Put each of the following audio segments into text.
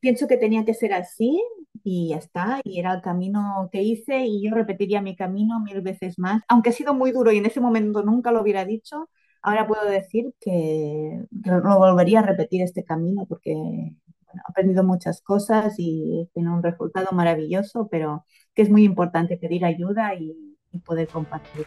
pienso que tenía que ser así y ya está, y era el camino que hice y yo repetiría mi camino mil veces más, aunque ha sido muy duro y en ese momento nunca lo hubiera dicho, ahora puedo decir que, no volvería a repetir este camino porque he aprendido muchas cosas y tiene un resultado maravilloso, pero que es muy importante pedir ayuda y, y poder compartir.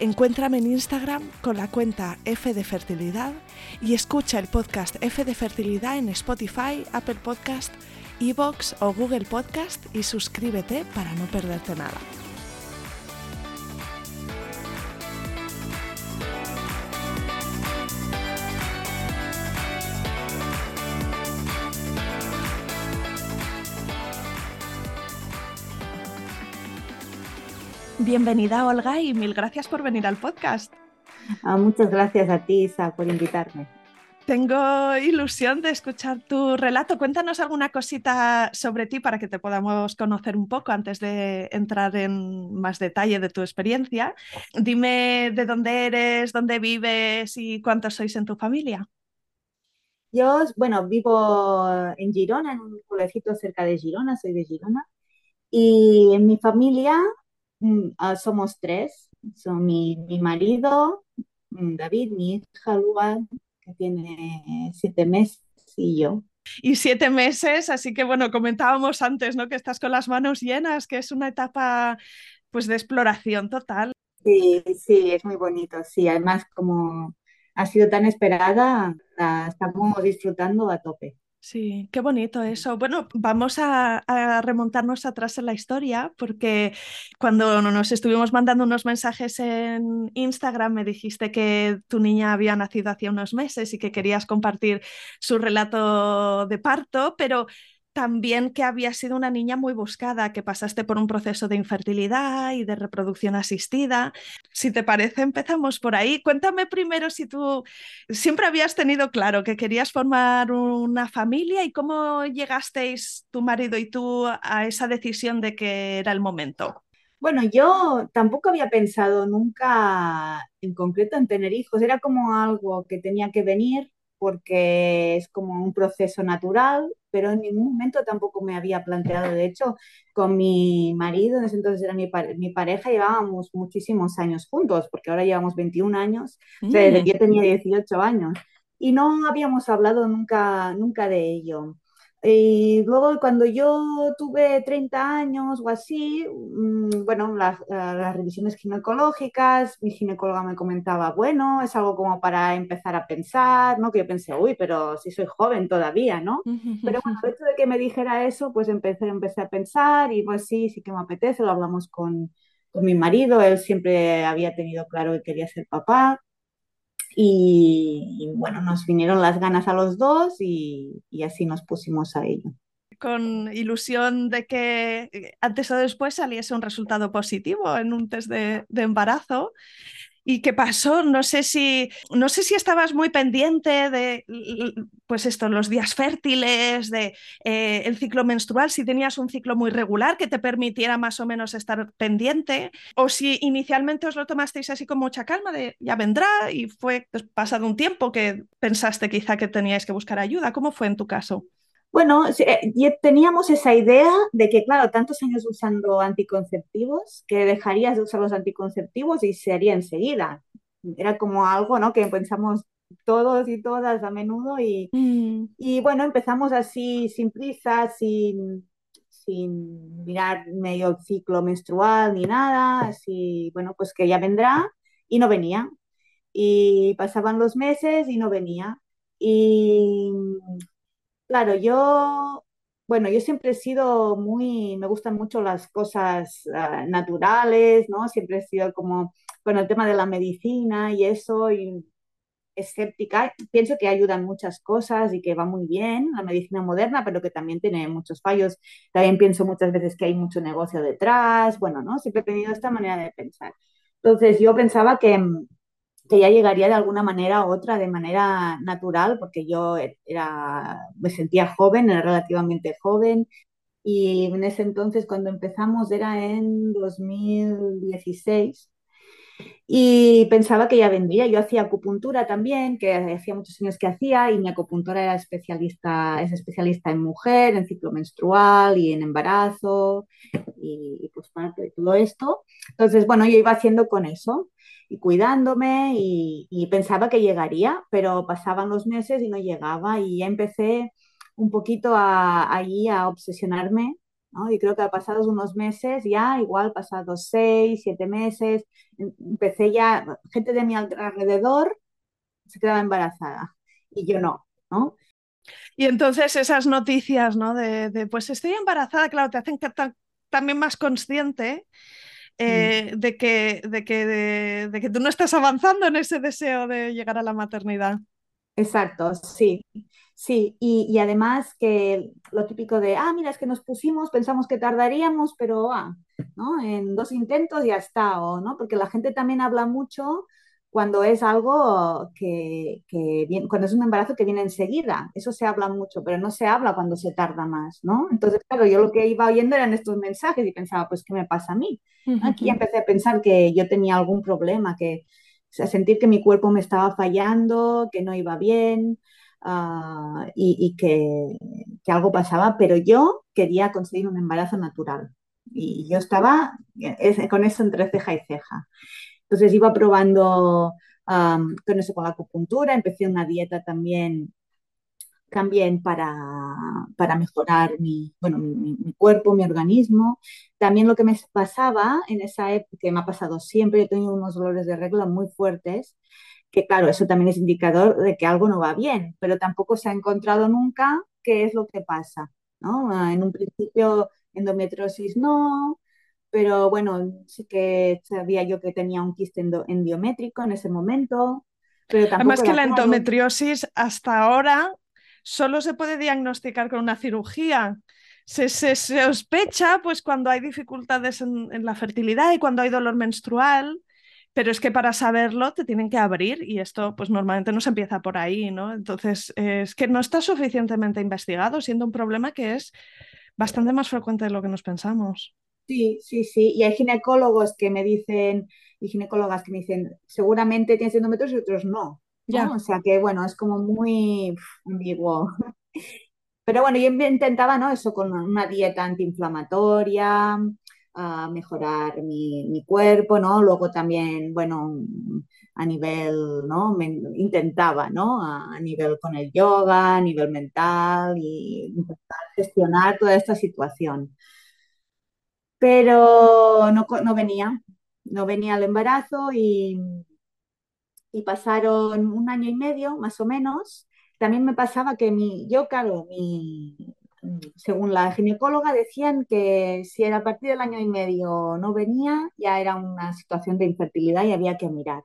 Encuéntrame en Instagram con la cuenta F de Fertilidad y escucha el podcast F de Fertilidad en Spotify, Apple Podcast, Evox o Google Podcast y suscríbete para no perderte nada. Bienvenida Olga y mil gracias por venir al podcast. Ah, muchas gracias a ti, Isa, por invitarme. Tengo ilusión de escuchar tu relato. Cuéntanos alguna cosita sobre ti para que te podamos conocer un poco antes de entrar en más detalle de tu experiencia. Dime de dónde eres, dónde vives y cuántos sois en tu familia. Yo, bueno, vivo en Girona, en un pueblecito cerca de Girona, soy de Girona. Y en mi familia Mm, ah, somos tres. Son mi, marido, mm, David, mi hija Lua, que tiene siete meses, y yo. Y siete meses, así que bueno, comentábamos antes, ¿no? Que estás con las manos llenas, que es una etapa pues de exploración total. Sí, sí, es muy bonito. Sí, además como ha sido tan esperada, la estamos disfrutando a tope. Sí, qué bonito eso. Bueno, vamos a, remontarnos atrás en la historia porque cuando nos estuvimos mandando unos mensajes en Instagram me dijiste que tu niña había nacido hace unos meses y que querías compartir su relato de parto, pero también que había sido una niña muy buscada, que pasaste por un proceso de infertilidad y de reproducción asistida. Si te parece, empezamos por ahí. Cuéntame primero si tú siempre habías tenido claro que querías formar una familia y cómo llegasteis tu marido y tú a esa decisión de que era el momento. Bueno, yo tampoco había pensado nunca en concreto en tener hijos, era como algo que tenía que venir porque es como un proceso natural, pero en ningún momento tampoco me había planteado. De hecho, con mi marido, en ese entonces era mi, mi pareja, llevábamos muchísimos años juntos, porque ahora llevamos 21 años, o sea, desde que yo tenía 18 años, y no habíamos hablado nunca, nunca de ello. Y luego cuando yo tuve 30 años o así, mm, bueno, las, las, revisiones ginecológicas, mi ginecóloga me comentaba, bueno, es algo como para empezar a pensar, ¿no? Que yo pensé, uy, pero si soy joven todavía, ¿no? Pero bueno, el hecho de que me dijera eso, pues empecé, empecé a pensar y pues sí, sí que me apetece, lo hablamos con, con mi marido, él siempre había tenido claro que quería ser papá. Y, bueno, nos vinieron las ganas a los dos y, así nos pusimos a ello con ilusión de que eh, antes o después saliese un resultado positivo en un test de, de embarazo. ¿Y qué pasó? No sé si, no sé si estabas muy pendiente de, pues esto, los días fértiles, de eh, el ciclo menstrual, si tenías un ciclo muy regular que te permitiera más o menos estar pendiente, o si inicialmente os lo tomasteis así con mucha calma, de ya vendrá y fue pues, pasado un tiempo que pensaste quizá que teníais que buscar ayuda. ¿Cómo fue en tu caso? Bueno, eh, teníamos esa idea de que, claro, tantos años usando anticonceptivos, que dejarías de usar los anticonceptivos y se haría enseguida. era como algo, ¿no? Que pensamos todos y todas a menudo y, Mm. y bueno, empezamos así sin prisa, sin, sin mirar medio ciclo menstrual ni nada, así, bueno, pues que ya vendrá y no venía. Y pasaban los meses y no venía. Y claro, yo, bueno, yo siempre he sido muy, me gustan mucho las cosas ah, naturales, ¿no? Siempre he sido como con el tema de la medicina y eso, y escéptica. Pienso que ayudan muchas cosas y que va muy bien la medicina moderna, pero que también tiene muchos fallos. También pienso muchas veces que hay mucho negocio detrás. Bueno, ¿no? Siempre he tenido esta manera de pensar. Entonces yo pensaba que, que ya llegaría de alguna manera u otra, de manera natural, porque yo era, me sentía joven, era relativamente joven, y en ese entonces cuando empezamos era en 2016 y pensaba que ya vendría. Yo hacía acupuntura también, que hacía muchos años que hacía, y mi acupuntora era especialista, es especialista en mujer, en ciclo menstrual y en embarazo y, y pues de todo esto. Entonces, bueno, yo iba haciendo con eso y cuidándome y, y pensaba que llegaría, pero pasaban los meses y no llegaba y ya empecé un poquito a, a obsesionarme ¿no? Y creo que pasados unos meses, ya igual pasados seis, siete meses, em- empecé ya, gente de mi alrededor se quedaba embarazada y yo no, ¿no? Y entonces esas noticias, ¿no? De, de, pues estoy embarazada, claro, te hacen que ta- también más consciente Mm. eh, de que, de que, de, de que tú no estás avanzando en ese deseo de llegar a la maternidad. Exacto, sí, sí. Y, y además que lo típico de, ah, mira, es que nos pusimos, pensamos que tardaríamos, pero ah, ¿no? En dos intentos ya está, o no, porque la gente también habla mucho cuando es algo que, que viene, cuando es un embarazo que viene enseguida. Eso se habla mucho, pero no se habla cuando se tarda más, ¿no? Entonces, claro, yo lo que iba oyendo eran estos mensajes y pensaba, pues, ¿qué me pasa a mí? Aquí empecé a pensar que yo tenía algún problema, que o sea, sentir que mi cuerpo me estaba fallando, que no iba bien uh, y, y que, que, algo pasaba, pero yo quería conseguir un embarazo natural. Y yo estaba con eso entre ceja y ceja. Entonces iba probando um, con eso, con la acupuntura, empecé una dieta también también para, para mejorar mi, bueno, mi, mi, cuerpo, mi organismo. También lo que me pasaba en esa época, que me ha pasado siempre, he tenido unos dolores de regla muy fuertes, que claro, eso también es indicador de que algo no va bien, pero tampoco se ha encontrado nunca qué es lo que pasa. ¿no? En un principio, endometriosis no, pero bueno, sí que sabía yo que tenía un quiste endiométrico en ese momento, pero Además que la endometriosis hasta ahora solo se puede diagnosticar con una cirugía. Se, se, se sospecha pues cuando hay dificultades en, en, la fertilidad y cuando hay dolor menstrual, pero es que para saberlo te tienen que abrir y esto pues normalmente no se empieza por ahí, ¿no? Entonces eh, es que no está suficientetemente investigado, siendo un problema que es bastante más frecuente de lo que nos pensamos. Sí, sí, sí. Y hay ginecólogos que me dicen, y ginecólogas que me dicen, seguramente tienes endometriosis y otros no. ¿no? Ya. O sea que, bueno, es como muy ambiguo. Pero bueno, yo intentaba, ¿no? Eso con una dieta antiinflamatoria, mejorar mi, mi, cuerpo, ¿no? Luego también, bueno, a nivel, ¿no? Me, intentaba, ¿no? A, a, nivel con el yoga, a nivel mental y intentar gestionar toda esta situación pero no, no, venía, no venía el embarazo y, y, pasaron un año y medio más o menos. También me pasaba que mi, yo, claro, mi, según la ginecóloga decían que si era a partir del año y medio no venía, ya era una situación de infertilidad y había que mirar.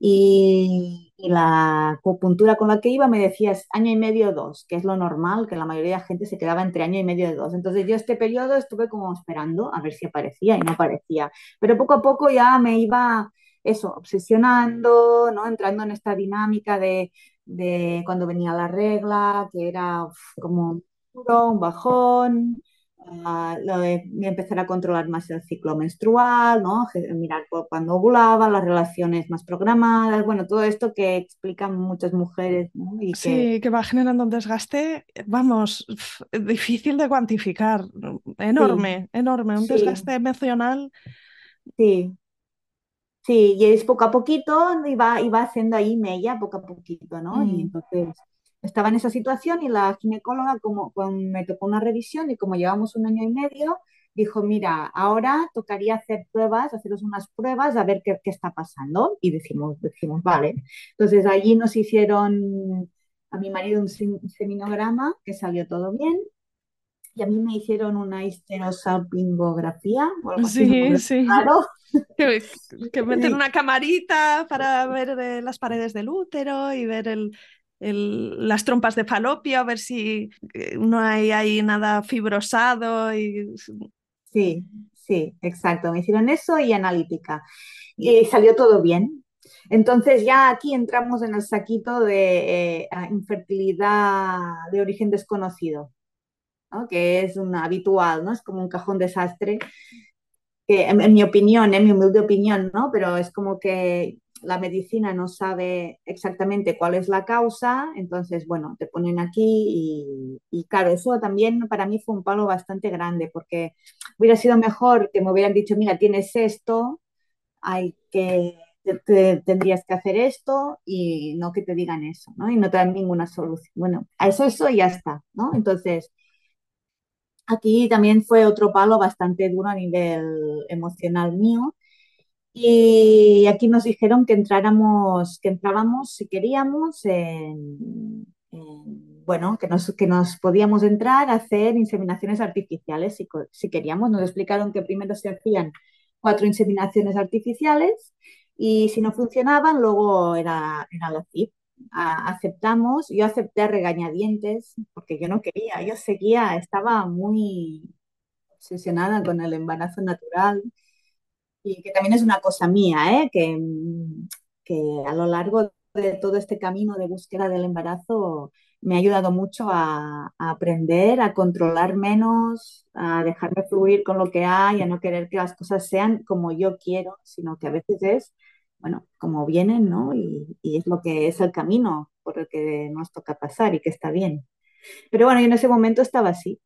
Y, la acupuntura con la que iba me decía año y medio dos, que es lo normal, que la mayoría de la gente se quedaba entre año y medio y dos. Entonces yo este periodo estuve como esperando a ver si aparecía y no aparecía. Pero poco a poco ya me iba eso, obsesionando, ¿no? Entrando en esta dinámica de, de cuando venía la regla, que era uf, como un bajón, Uh, lo de empezar a controlar más el ciclo menstrual, ¿no? mirar cuando ovulaba, las relaciones más programadas, bueno, todo esto que explican muchas mujeres. ¿no? Y sí, que... que va generando un desgaste, vamos, difícil de cuantificar, enorme, sí, enorme, un sí, desgaste emocional. Sí, Sí, y es poco a poquito, iba, iba haciendo ahí mella, poco a poquito, ¿no? Y Mm. entonces estaba en esa situación y la ginecóloga, como, con- me tocó una revisión y como llevamos un año y medio, dijo, mira, ahora tocaría hacer pruebas, haceros unas pruebas a ver qué, qué está pasando. Y decimos, decimos, vale. Entonces allí nos hicieron a mi marido un sem- seminograma, que salió todo bien, y a mí me hicieron una histerosalpingografía o algo Sí, sí. raro. Que, que meten Sí, una camarita para ver eh, las paredes del útero y ver el, las trompas de falopio, a ver si eh, no hay ahí nada fibrosado y sí, sí, exacto. Me hicieron eso y analítica. Y salió todo bien. Entonces ya aquí entramos en el saquito de eh, infertilidad de origen desconocido, ¿no? Que es un habitual, ¿no? Es como un cajón desastre, que en, en mi opinión, en mi humilde opinión, ¿no? Pero es como que la medicina no sabe exactamente cuál es la causa, entonces, bueno, te ponen aquí y, claro, eso también para mí fue un palo bastante grande, porque hubiera sido mejor que me hubieran dicho, mira, tienes esto, hay que, te, te- tendrías que hacer esto y no que te digan eso, ¿no? Y no te dan ninguna solución. Bueno, a eso, eso y ya está, ¿no? Entonces, aquí también fue otro palo bastante duro a nivel emocional mío. Y aquí nos dijeron que entráramos, que entrábamos si queríamos en, en- bueno, que nos, que nos podíamos entrar a hacer inseminaciones artificiales si, si queríamos. Nos explicaron que primero se hacían cuatro inseminaciones artificiales y si no funcionaban, luego era, era la CIP. Aceptamos, yo acepté regañadientes porque yo no quería, yo seguía, estaba muy obsesionada con el embarazo natural y que también es una cosa mía, ¿eh? que, que a lo largo de todo este camino de búsqueda del embarazo me ha ayudado mucho a, a aprender, a controlar menos, a dejarme fluir con lo que hay, a no querer que las cosas sean como yo quiero, sino que a veces es, bueno, como vienen, ¿no? Y, y es lo que es el camino por el que nos toca pasar y que está bien. Pero bueno, yo en ese momento estaba así.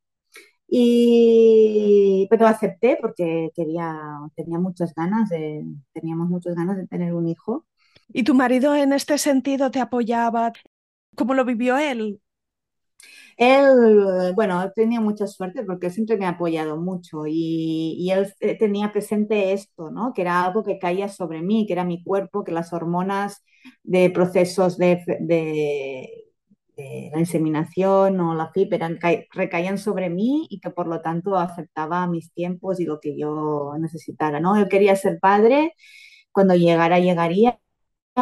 Y, pero acepté porque quería, tenía muchas ganas de, teníamos muchas ganas de tener un hijo. ¿Y tu marido en este sentido te apoyaba? ¿Cómo lo vivió él? Él, bueno, tenía mucha suerte porque siempre me ha apoyado mucho y, y él eh, tenía presente esto, ¿no? Que era algo que caía sobre mí, que era mi cuerpo, que las hormonas de procesos de, de, la inseminación o la FIP eran, ca- recaían sobre mí y que por lo tanto aceptaba mis tiempos y lo que yo necesitara, ¿no? Él quería ser padre, cuando llegara, llegaría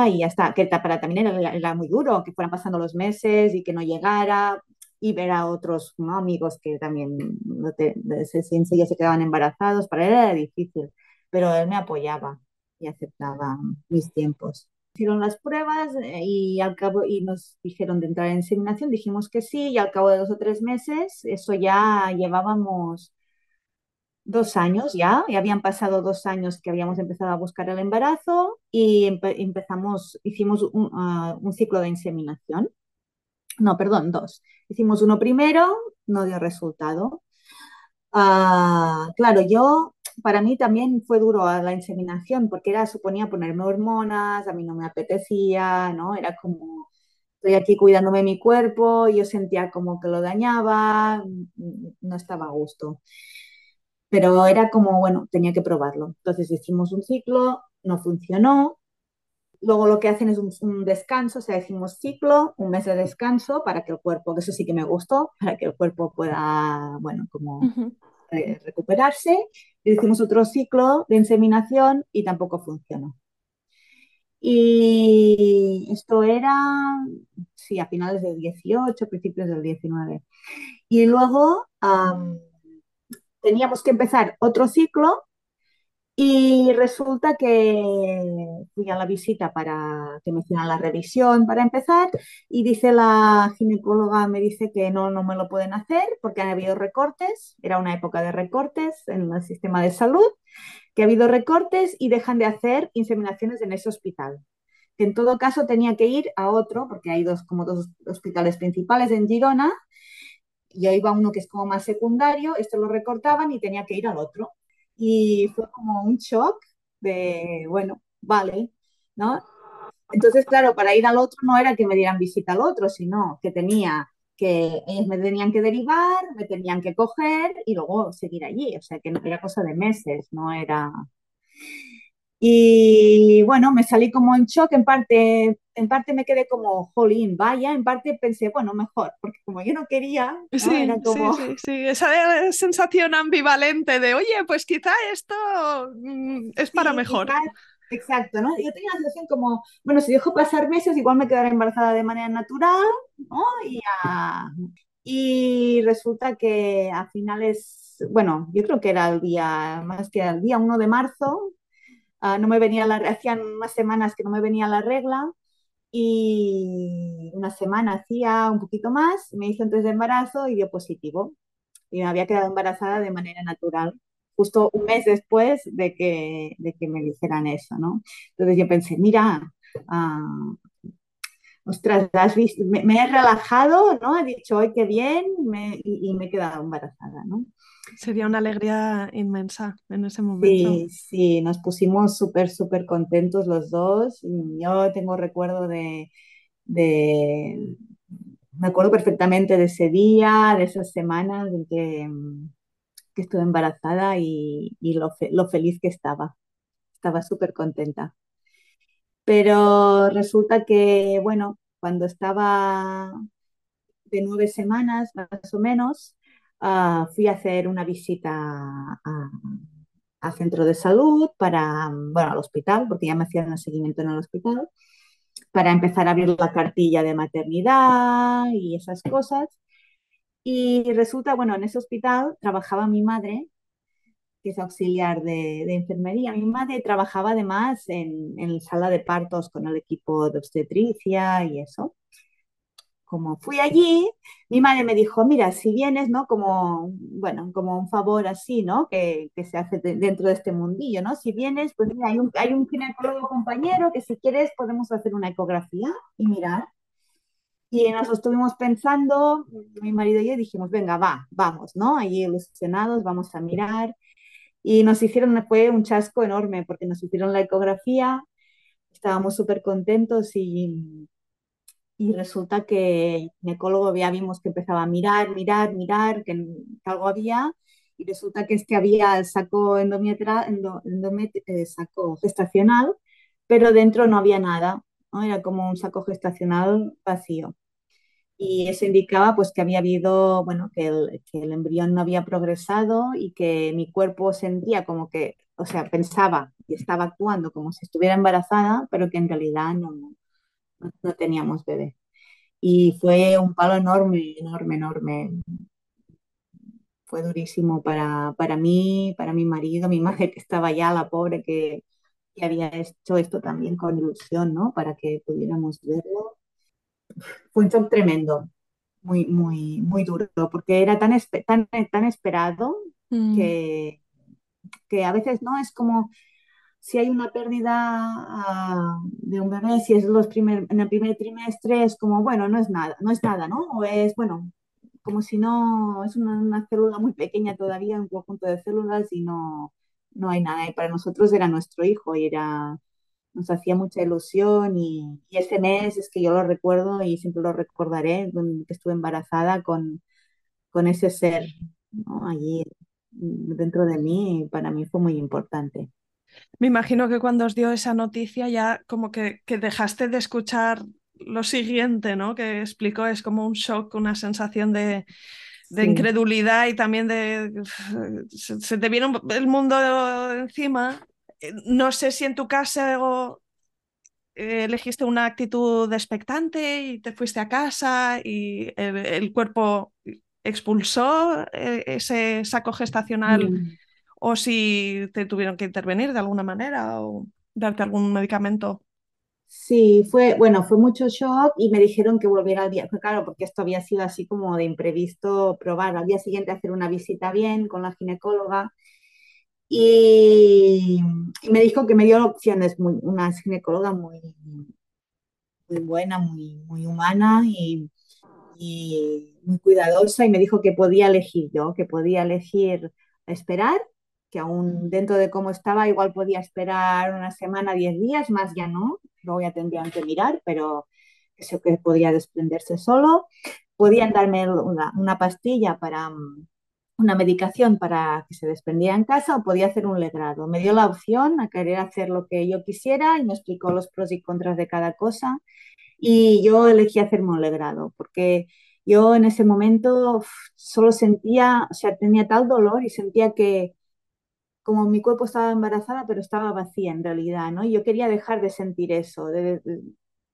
y ya que para también era, era muy duro, que fueran pasando los meses y que no llegara y ver a otros amigos que también no te, se, se quedaban embarazados, para él era difícil, pero él me apoyaba y aceptaba mis tiempos. Hicieron las pruebas eh, y al cabo y nos dijeron de entrar en inseminación, dijimos que sí y al cabo de dos o tres meses, eso ya llevábamos dos años ya, ya habían pasado dos años que habíamos empezado a buscar el embarazo y empe empezamos, hicimos un, uh, un, ciclo de inseminación. No, perdón, dos. Hicimos uno primero, no dio resultado. Uh, claro, yo, para mí también fue duro la inseminación porque era, suponía ponerme hormonas, a mí no me apetecía, ¿no? Era como, estoy aquí cuidándome mi cuerpo, yo sentía como que lo dañaba, no estaba a gusto pero era como, bueno, tenía que probarlo. Entonces hicimos un ciclo, no funcionó. Luego lo que hacen es un, un, descanso, o sea, hicimos ciclo, un mes de descanso para que el cuerpo, que eso sí que me gustó, para que el cuerpo pueda, bueno, como uh -huh. Re recuperarse. Hicimos otro ciclo de inseminación y tampoco funcionó. Y esto era, sí, a finales del 18, principios del 19. Y luego teníamos que empezar otro ciclo y resulta que fui a la visita para que me hicieran la revisión para empezar y dice la ginecóloga, me dice que no, no me lo pueden hacer porque han habido recortes, era una época de recortes en el sistema de salud, que ha habido recortes y dejan de hacer inseminaciones en ese hospital. Que en todo caso tenía que ir a otro, porque hay dos, como dos hospitales principales en Girona, yo iba a uno que es como más secundario, esto lo recortaban y tenía que ir al otro. Y fue como un shock de, bueno, vale, ¿no? Entonces, claro, para ir al otro no era que me dieran visita al otro, sino que tenía que ellos me tenían que derivar, me tenían que coger y luego seguir allí. O sea, que no era cosa de meses, no era... Y bueno, me salí como en shock, en parte, en parte me quedé como, jolín, vaya, en parte pensé, bueno, mejor, porque como yo no quería, ¿no? Sí, era como... sí, sí, sí, esa sensación ambivalente de, oye, pues quizá esto mm, es para Sí, mejor. exacto, ¿no? Yo tenía la sensación como, bueno, si dejo pasar meses, igual me quedaré embarazada de manera natural, ¿no? Y, y resulta que a finales, bueno, yo creo que era el día, más que el día uno de marzo, ah, no me venía la, hacían unas semanas que no me venía la regla y una semana hacía un poquito más, me hizo un test de embarazo y dio positivo y me había quedado embarazada de manera natural, justo un mes después de que, de que me dijeran eso, ¿no? Entonces yo pensé, mira, ah, ostras, has visto, me, he relajado, ¿no? He dicho, hoy qué bien, y, y me he quedado embarazada, ¿no? Sería una alegría inmensa en ese momento. Sí, sí, nos pusimos súper, súper contentos los dos. Yo tengo recuerdo de, de, me acuerdo perfectamente de ese día, de esas semanas en que, mm, estuve embarazada y, y lo, lo feliz que estaba. Estaba súper contenta. Pero resulta que, bueno, cuando estaba de nueve semanas más o menos, ah, fui a hacer una visita a centro de salud para, bueno, al hospital, porque ya me hacían el seguimiento en el hospital, para empezar a abrir la cartilla de maternidad y esas cosas. Y resulta, bueno, en ese hospital trabajaba mi madre que es auxiliar de, de enfermería. Mi madre trabajaba además en, en sala de partos con el equipo de obstetricia y eso. Como fui allí, mi madre me dijo, mira, si vienes, ¿no? Como, bueno, como un favor así, ¿no? Que, que se hace de- dentro de este mundillo, ¿no? Si vienes, pues mira, hay un, hay un ginecólogo compañero que si quieres podemos hacer una ecografía y mirar. Y nos estuvimos pensando, mi marido y yo dijimos, venga, va, vamos, ¿no? Allí ilusionados, vamos a mirar. Y nos hicieron, fue un chasco enorme porque nos hicieron la ecografía, estábamos súper contentos y, y resulta que el ginecólogo ya vimos que empezaba a mirar, mirar, mirar, que, algo había y resulta que este había el saco, endo, eh, saco gestacional, pero dentro no había nada, ¿no? Era como un saco gestacional vacío y eso indicaba pues que había habido, bueno, que el, que el embrión no había progresado y que mi cuerpo sentía como que, o sea, pensaba y estaba actuando como si estuviera embarazada, pero que en realidad no, no, teníamos bebé. Y fue un palo enorme, enorme, enorme. Fue durísimo para, para mí, para mi marido, mi madre que estaba ya, la pobre que, que había hecho esto también con ilusión, ¿no? Para que pudiéramos verlo. Fue un shock tremendo. muy, muy, muy duro, porque era tan, tan, tan esperado Mm, que, que a veces no es como si hay una pérdida ah, de un bebé, si es los primer, en el primer trimestre, es como, bueno, no es nada, no es nada, ¿no? O es, bueno, como si no, es una, célula muy pequeña todavía, un conjunto de células y no, no hay nada. Y para nosotros era nuestro hijo y era, nos hacía mucha ilusión y, ese mes es que yo lo recuerdo y siempre lo recordaré, que estuve embarazada con, con ese ser, ¿no? Allí mm, dentro de mí, para mí fue muy importante. Me imagino que cuando os dio esa noticia ya como que, que dejaste de escuchar lo siguiente, ¿no? Que explicó, es como un shock, una sensación de, de Sí. incredulidad y también de... Se, se te viene el mundo encima. Eh, No sé si en tu caso eh, elegiste una actitud expectante y te fuiste a casa y el, el cuerpo expulsó eh, ese saco gestacional. O si te tuvieron que intervenir de alguna manera o darte algún medicamento. Sí, fue, bueno, fue mucho shock y me dijeron que volviera al día, claro, porque esto había sido así como de imprevisto probar al día siguiente hacer una visita bien con la ginecóloga y, me dijo que me dio opciones, muy, una ginecóloga muy, muy buena, muy, muy humana y, y muy cuidadosa y me dijo que podía elegir yo, que podía elegir esperar que aún dentro de cómo estaba, igual podía esperar una semana, diez días, más ya no, luego ya tendrían que mirar, pero eso que podía desprenderse solo. Podían darme una, pastilla para mm, una medicación para que se desprendiera en casa o podía hacer un legrado. Me dio la opción a querer hacer lo que yo quisiera y me explicó los pros y contras de cada cosa y yo elegí hacerme un legrado porque yo en ese momento solo sentía, o sea, tenía tal dolor y sentía que como mi cuerpo estaba embarazada, pero estaba vacía en realidad, ¿no? Yo quería dejar de sentir eso, de, de-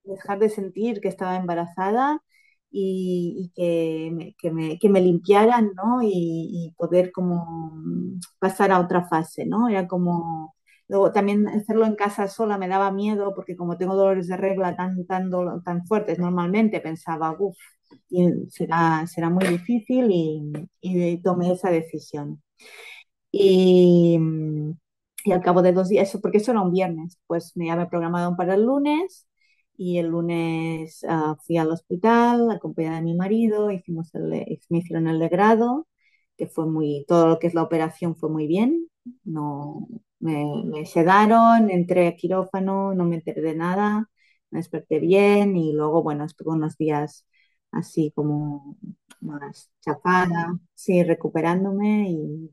dejar de sentir que estaba embarazada y, que, me, limpiaran, ¿no? Y, poder como pasar a otra fase, ¿no? Era como... Luego también hacerlo en casa sola me daba miedo porque como tengo dolores de regla tan, tan fuertes normalmente, pensaba, uff, será, será muy difícil y, y tomé esa decisión. Y, y al cabo de dos días, eso- porque eso era un viernes, pues me había programado para el lunes y el lunes ah, fui al hospital acompañada de mi marido, hicimos el, me hicieron el legrado, que fue muy, todo lo que es la operación fue muy bien, no, me, me sedaron, entré a quirófano, no me enteré de nada, me desperté bien y luego, bueno, estuve unos días así como más chafada, sí, recuperándome y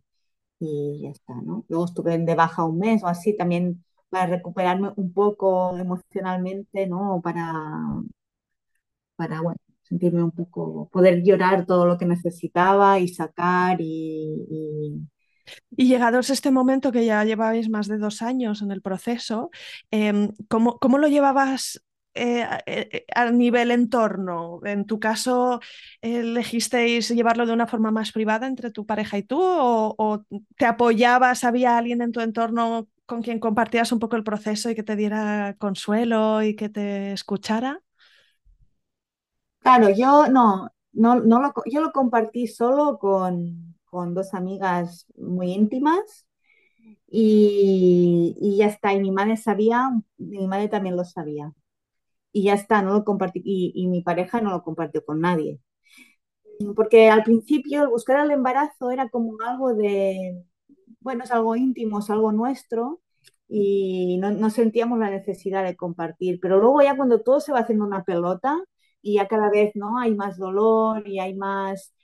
y ya está, ¿no? Luego estuve de baja un mes o así también para recuperarme un poco emocionalmente, ¿no? Para, para, bueno, sentirme un poco, poder llorar todo lo que necesitaba y sacar y, y- llegados este momento que ya llevabais más de dos años en el proceso, em, ¿cómo, cómo lo llevabas eh, a, eh, a nivel entorno? En tu caso, ¿elegisteis llevarlo de una forma más privada entre tu pareja y tú? ¿O, te apoyabas? ¿Había alguien en tu entorno con quien compartías un poco el proceso y que te diera consuelo y que te escuchara? Claro, yo no, no, no lo, yo lo compartí solo con, con dos amigas muy íntimas y, y ya está, y mi madre sabía, mi madre también lo sabía. Y ya está, no lo compartí, y, mi pareja no lo compartió con nadie. Porque al principio buscar el embarazo era como algo de, bueno, es algo íntimo, es algo nuestro y no, sentíamos la necesidad de compartir. Pero luego ya cuando todo se va haciendo una pelota y ya cada vez no hay más dolor y hay más,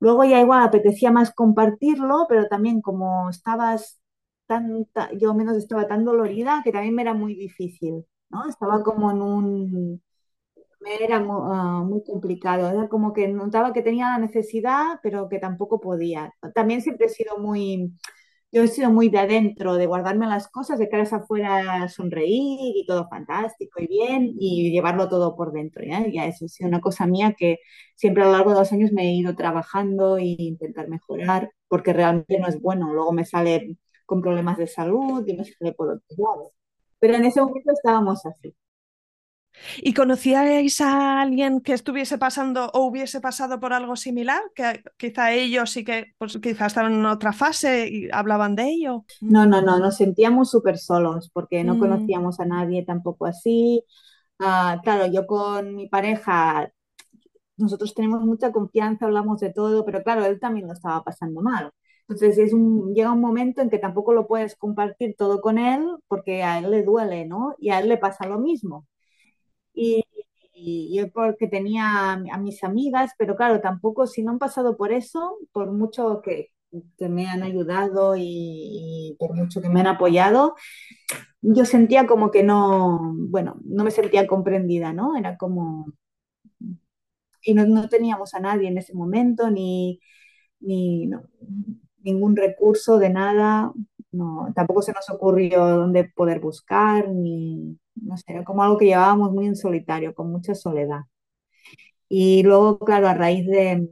luego ya igual apetecía más compartirlo, pero también como estabas tan, ta- yo menos estaba tan dolorida que también me era muy difícil, Estaba como en un era ah, muy, complicado, era como que notaba que tenía la necesidad, pero que tampoco podía. También siempre he sido muy, yo he sido muy de adentro, de guardarme las cosas, de caras afuera sonreír y todo fantástico y bien, y llevarlo todo por dentro, ¿ya? Ya eso ha sido una cosa mía que siempre a lo largo de los años me he ido trabajando e intentar mejorar, porque realmente no es bueno. Luego me sale con problemas de salud y me sale por otros lados. Pero en ese momento estábamos así. ¿Y conocíais a alguien que estuviese pasando o hubiese pasado por algo similar? Que quizá ellos sí que, pues quizá estaban en otra fase y hablaban de ello. No, no, no, nos sentíamos súper solos porque no mm, conocíamos a nadie tampoco así. Ah, claro, yo con mi pareja, nosotros tenemos mucha confianza, hablamos de todo, pero claro, él también lo estaba pasando mal. Entonces llega un momento en que tampoco lo puedes compartir todo con él porque a él le duele, ¿no? Y a él le pasa lo mismo. Y, yo porque tenía a, a mis amigas, pero claro, tampoco si no han pasado por eso, por mucho que, que me han ayudado y, y por mucho que me han apoyado, yo sentía como que no, bueno, no me sentía comprendida, ¿no? Era como, y no, no teníamos a nadie en ese momento, ni, ni no, ningún recurso de nada, no, tampoco se nos ocurrió dónde poder buscar, ni, no sé, era como algo que llevábamos muy en solitario, con mucha soledad. Y luego, claro, a raíz de,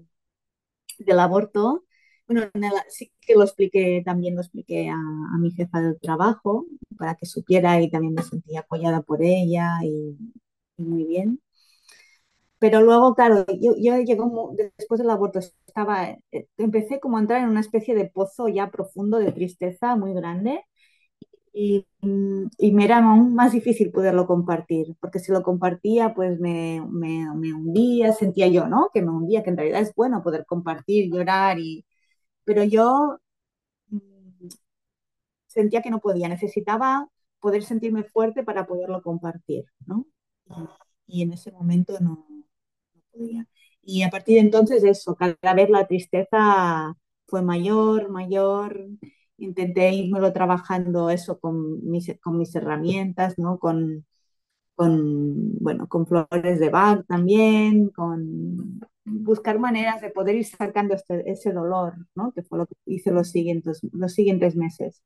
del aborto, bueno, sí que lo expliqué, también lo expliqué a, mi jefa del trabajo para que supiera y también me sentía apoyada por ella y muy bien. Pero luego, claro, yo, yo llegó después del aborto, estaba, eh, empecé como a entrar en una especie de pozo ya profundo de tristeza muy grande y, y me era aún más difícil poderlo compartir, porque si lo compartía, pues me, me, me hundía, sentía yo, ¿no? Que me hundía, que en realidad es bueno poder compartir, llorar y pero yo mm, sentía que no podía, necesitaba poder sentirme fuerte para poderlo compartir, ¿no? Y, y en ese momento no, Y a partir de entonces eso, cada vez la tristeza fue mayor, mayor, intenté irmelo trabajando eso con mis, con mis herramientas, ¿no? Con, con, bueno, con flores de Bach también, con buscar maneras de poder ir sacando este, ese dolor, ¿no? Que fue lo que hice los siguientes, los siguientes meses.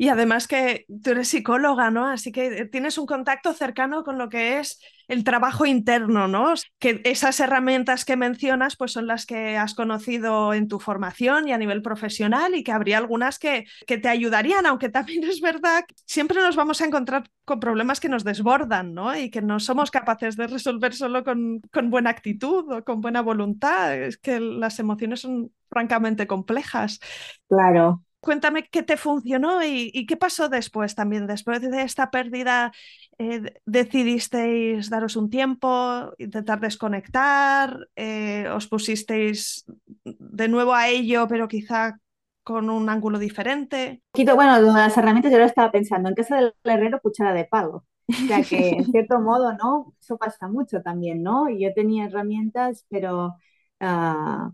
Y además que tú eres psicóloga, ¿no? Así que tienes un contacto cercano con lo que es el trabajo interno, ¿no? Que esas herramientas que mencionas pues son las que has conocido en tu formación y a nivel profesional y que habría algunas que, que te ayudarían, aunque también es verdad que siempre nos vamos a encontrar con problemas que nos desbordan, ¿no? Y que no somos capaces de resolver solo con, con buena actitud o con buena voluntad. Es que las emociones son francamente complejas. Claro, Cuéntame qué te funcionó y, y, qué pasó después también. Después de esta pérdida, eh, decidisteis daros un tiempo, intentar desconectar, eh, os pusisteis de nuevo a ello, pero quizá con un ángulo diferente. Bueno, las herramientas yo lo estaba pensando, en casa del herrero cuchara de palo. O sea que en cierto modo, ¿no? Eso pasa mucho también, ¿no? Yo tenía herramientas, pero uh,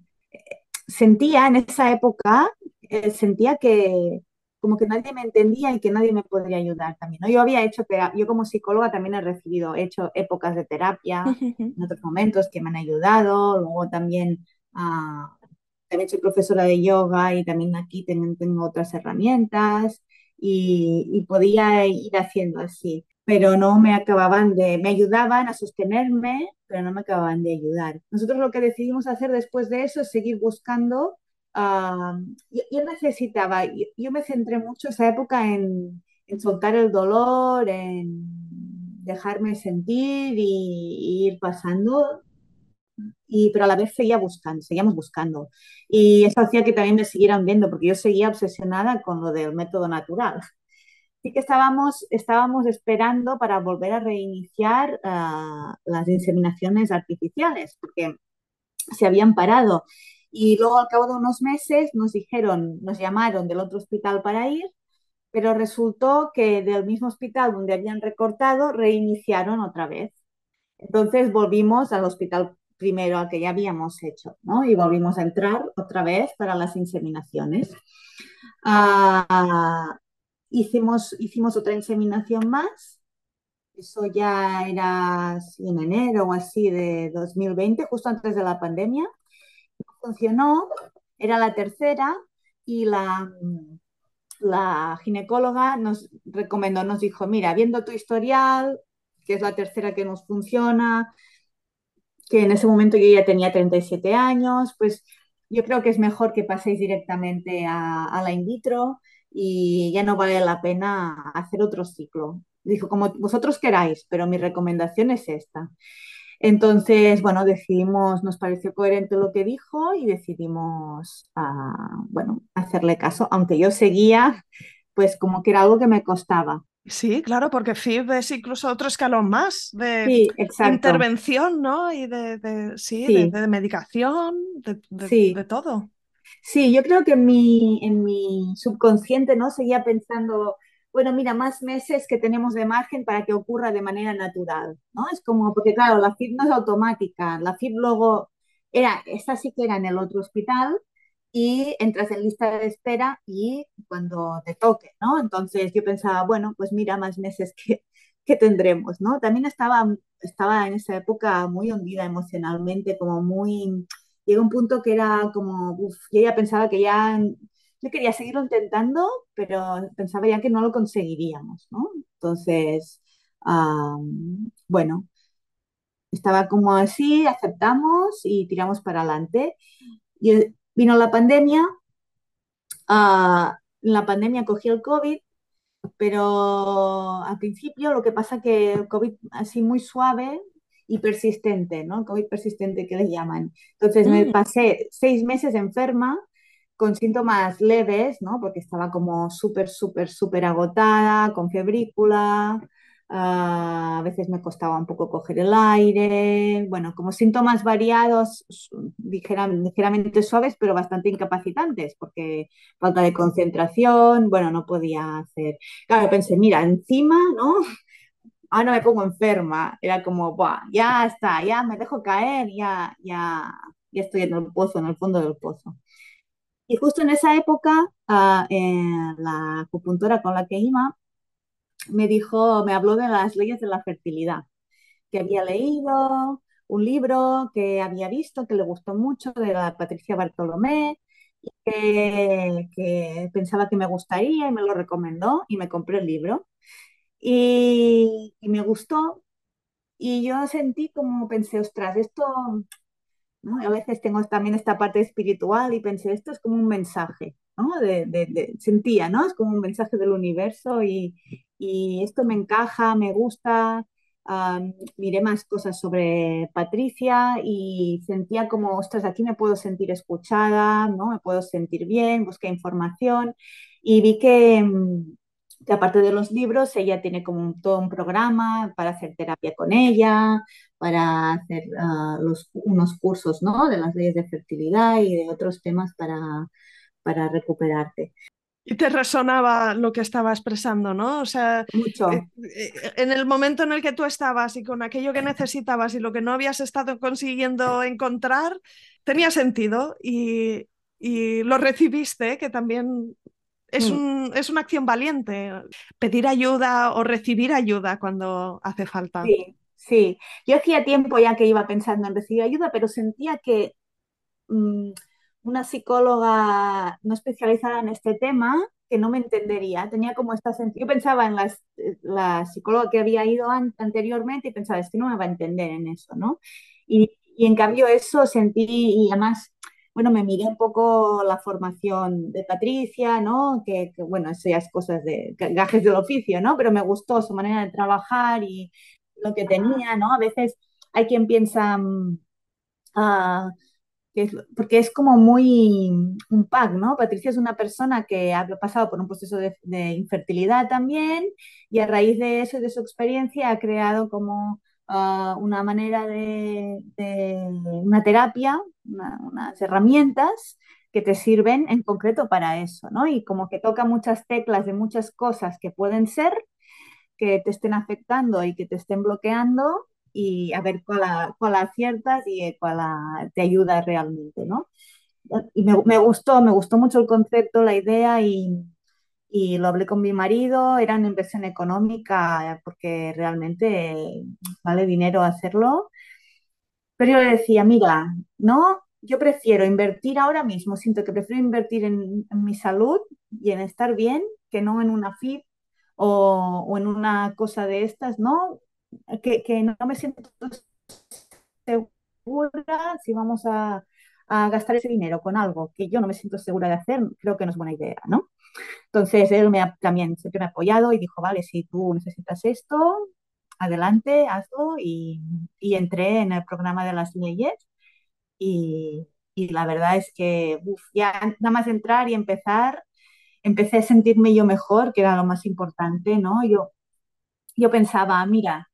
sentía en esa época eh, sentía que como que nadie me entendía y que nadie me podría ayudar también. ¿no? Yo había hecho, yo como psicóloga también he recibido, he hecho épocas de terapia en otros momentos que me han ayudado, luego también, uh, también soy profesora de yoga y también aquí tengo, tengo otras herramientas y, y podía ir haciendo así pero no me acababan de, me ayudaban a sostenerme, pero no me acababan de ayudar. Nosotros lo que decidimos hacer después de eso es seguir buscando Yo, yo, necesitaba, yo, yo, me centré mucho esa época en, en, soltar el dolor, en dejarme sentir y, y, ir pasando, y, pero a la vez seguía buscando, seguíamos buscando. Y eso hacía que también me siguieran viendo, porque yo seguía obsesionada con lo del método natural. Así que estábamos, estábamos esperando para volver a reiniciar uh, las inseminaciones artificiales, porque se habían parado. Y luego al cabo de unos meses nos dijeron, nos llamaron del otro hospital para ir, pero resultó que del mismo hospital donde habían recortado reiniciaron otra vez. Entonces volvimos al hospital primero al que ya habíamos hecho, ¿no? Y volvimos a entrar otra vez para las inseminaciones. Uh, hicimos, hicimos otra inseminación más. Eso ya era en enero o así de 2020, justo antes de la pandemia funcionó, era la tercera y la, la ginecóloga nos recomendó, nos dijo, mira, viendo tu historial, que es la tercera que nos funciona, que en ese momento yo ya tenía 37 años, pues yo creo que es mejor que paséis directamente a, a la in vitro y ya no vale la pena hacer otro ciclo. Dijo, como vosotros queráis, pero mi recomendación es esta. Entonces, bueno, decidimos, nos pareció coherente lo que dijo y decidimos, uh, bueno, hacerle caso, aunque yo seguía, pues como que era algo que me costaba. Sí, claro, porque FIB es incluso otro escalón más de sí, intervención, ¿no? Y de, de sí, sí. De, de, medicación, de, sí. de, todo. Sí, yo creo que en mi, en mi subconsciente, ¿no? Seguía pensando, bueno, mira, más meses que tenemos de margen para que ocurra de manera natural, ¿no? Es como, porque claro, la FIB no es automática, la FIB luego era, esta sí que era en el otro hospital y entras en lista de espera y cuando te toque, ¿no? Entonces yo pensaba, bueno, pues mira, más meses que, que tendremos, ¿no? También estaba, estaba en esa época muy hundida emocionalmente, como muy... Llega un punto que era como, uff, yo ya pensaba que ya yo quería seguirlo intentando, pero pensaba ya que no lo conseguiríamos, ¿no? Entonces, um, bueno, estaba como así, aceptamos y tiramos para adelante. Y vino la pandemia, uh, la pandemia cogí el COVID, pero al principio lo que pasa que el COVID así muy suave y persistente, ¿no? El COVID persistente que le llaman. Entonces mm. me pasé seis meses enferma con síntomas leves, ¿no? Porque estaba como súper, súper, súper agotada, con febrícula, ah, a veces me costaba un poco coger el aire, bueno, como síntomas variados, ligeramente suaves, pero bastante incapacitantes, porque falta de concentración, bueno, no podía hacer. Claro, pensé, mira, encima, ¿no? Ahora me pongo enferma, era como, Buah, ya está, ya me dejo caer, ya, ya, ya estoy en el pozo, en el fondo del pozo. Y justo en esa época, uh, eh, la acupuntora con la que iba me dijo, me habló de las leyes de la fertilidad, que había leído un libro que había visto, que le gustó mucho, de la Patricia Bartolomé, que, que pensaba que me gustaría y me lo recomendó y me compré el libro. Y, y me gustó y yo sentí como pensé, ostras, esto a veces tengo también esta parte espiritual y pensé, esto es como un mensaje, ¿no? De, sentía, ¿no? Es como un mensaje del universo y, esto me encaja, me gusta. miré más cosas sobre Patricia y sentía como, ostras, aquí me puedo sentir escuchada, ¿no? Me puedo sentir bien, busqué información y vi que, mm, que aparte de los libros, ella tiene como todo un programa para hacer terapia con ella, para hacer uh, los, unos cursos ¿no? de las leyes de fertilidad y de otros temas para, para recuperarte. Y te resonaba lo que estaba expresando, ¿no? O sea, mucho. Eh, eh, en el momento en el que tú estabas y con aquello que necesitabas y lo que no habías estado consiguiendo encontrar, tenía sentido y, y lo recibiste, que también es, mm. un, es, una acción valiente, pedir ayuda o recibir ayuda cuando hace falta. Sí, sí. Yo hacía tiempo ya que iba pensando en recibir ayuda, pero sentía que mmm, una psicóloga no especializada en este tema, que no me entendería, tenía como esta Yo pensaba en las, la psicóloga que había ido an anteriormente y pensaba, es que no me va a entender en eso, ¿no? Y, y en cambio eso sentí, y además bueno, me miré un poco la formación de Patricia, ¿no? Que, bueno, eso ya es cosas de gajes del oficio, ¿no? Pero me gustó su manera de trabajar y lo que tenía, ¿no? A veces hay quien piensa, uh, que es, porque es como muy un pack, ¿no? Patricia es una persona que ha pasado por un proceso de, de infertilidad también y a raíz de eso y de su experiencia ha creado como uh, una manera de, una terapia, una, unas herramientas que te sirven en concreto para eso, ¿no? Y como que toca muchas teclas de muchas cosas que pueden ser, que te estén afectando y que te estén bloqueando y a ver cuál, cuál aciertas y cuál te ayuda realmente, ¿no? Y me, me, gustó, me gustó mucho el concepto, la idea y, y lo hablé con mi marido, era una inversión económica porque realmente vale dinero hacerlo. Pero yo le decía, mira, no, yo prefiero invertir ahora mismo, siento que prefiero invertir en, en mi salud y en estar bien que no en una FIP o, o en una cosa de estas, ¿no? Que, que, no me siento segura si vamos a, a gastar ese dinero con algo que yo no me siento segura de hacer, creo que no es buena idea, ¿no? Entonces él me ha, también siempre me ha apoyado y dijo, vale, si tú necesitas esto, adelante, hazlo. Y, y entré en el programa de las leyes y, y la verdad es que ya nada más entrar y empezar, empecé a sentirme yo mejor, que era lo más importante, ¿no? Yo, yo pensaba, mira,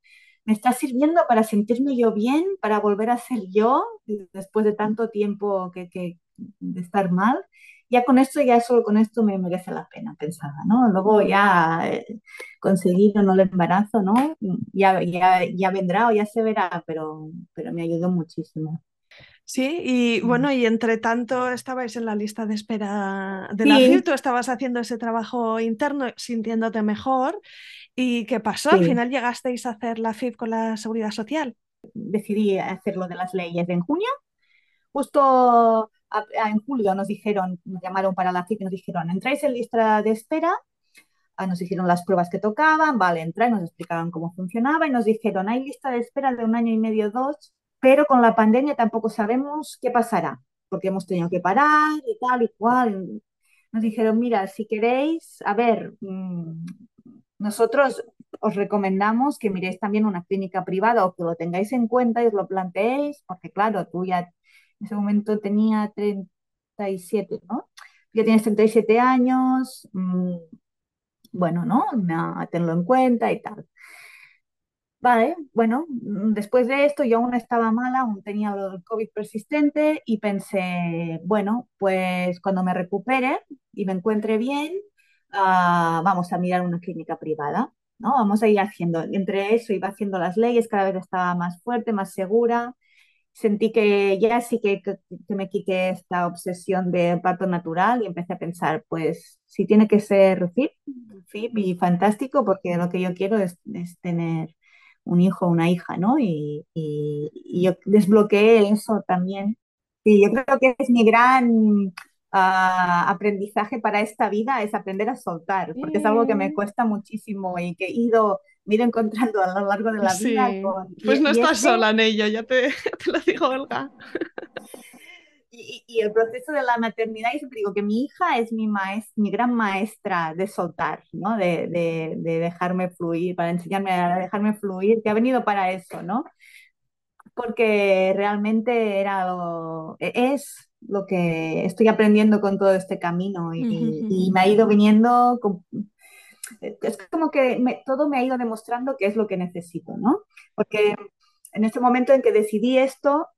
me está sirviendo para sentirme yo bien, para volver a ser yo después de tanto tiempo que, que de estar mal ya con esto, ya solo con esto me merece la pena, pensaba, ¿no? Luego ya eh, conseguir o no el embarazo, ¿no? Ya, ya, ya vendrá o ya se verá, pero, pero me ayudó muchísimo. Sí, y bueno, y entre tanto estabais en la lista de espera de la sí. tú estabas haciendo ese trabajo interno, sintiéndote mejor. ¿Y qué pasó? Sí. Al final llegasteis a hacer la FIP con la Seguridad Social. Decidí hacerlo de las leyes en junio. Justo en julio nos dijeron, nos llamaron para la CIT y nos dijeron, entráis en lista de espera, ah, nos hicieron las pruebas que tocaban, vale, entrar, nos explicaban cómo funcionaba y nos dijeron, hay lista de espera de un año y medio, dos, pero con la pandemia tampoco sabemos qué pasará, porque hemos tenido que parar y tal y cual. Nos dijeron, mira, si queréis, a ver, mmm, nosotros os recomendamos que miréis también una clínica privada o que lo tengáis en cuenta y os lo planteéis, porque claro, tú ya en ese momento tenía 37, ¿no? Ya tienes 37 años, mmm, bueno, ¿no? tenlo en cuenta y tal. Vale, bueno, mm, después de esto yo aún estaba mala, aún tenía el COVID persistente y pensé, bueno, pues cuando me recupere y me encuentre bien, ah, vamos a mirar una clínica privada, ¿no? Vamos a ir haciendo, entre eso iba haciendo las leyes, cada vez estaba más fuerte, más segura. Sentí que ya sí que, que, que me quité esta obsesión de parto natural y empecé a pensar, pues si tiene que ser FIP, FIP y fantástico, porque lo que yo quiero es, es tener un hijo o una hija, ¿no? Y, y, y, yo desbloqueé eso también. Y yo creo que es mi gran uh, aprendizaje para esta vida, es aprender a soltar, porque es algo que me cuesta muchísimo y que he ido, me encontrando a lo largo de la sí. vida. Con, pues no y estás este, sola en ello, ya te, te lo digo, Olga. Y, y, el proceso de la maternidad, y siempre digo que mi hija es mi, maestra, mi gran maestra de soltar, ¿no? De, de, de, dejarme fluir, para enseñarme a dejarme fluir, que ha venido para eso, ¿no? Porque realmente era lo, es lo que estoy aprendiendo con todo este camino y, uh -huh. y me ha ido viniendo, con, es como que me, todo me ha ido demostrando qué es lo que necesito, ¿no? Porque en este momento en que decidí esto,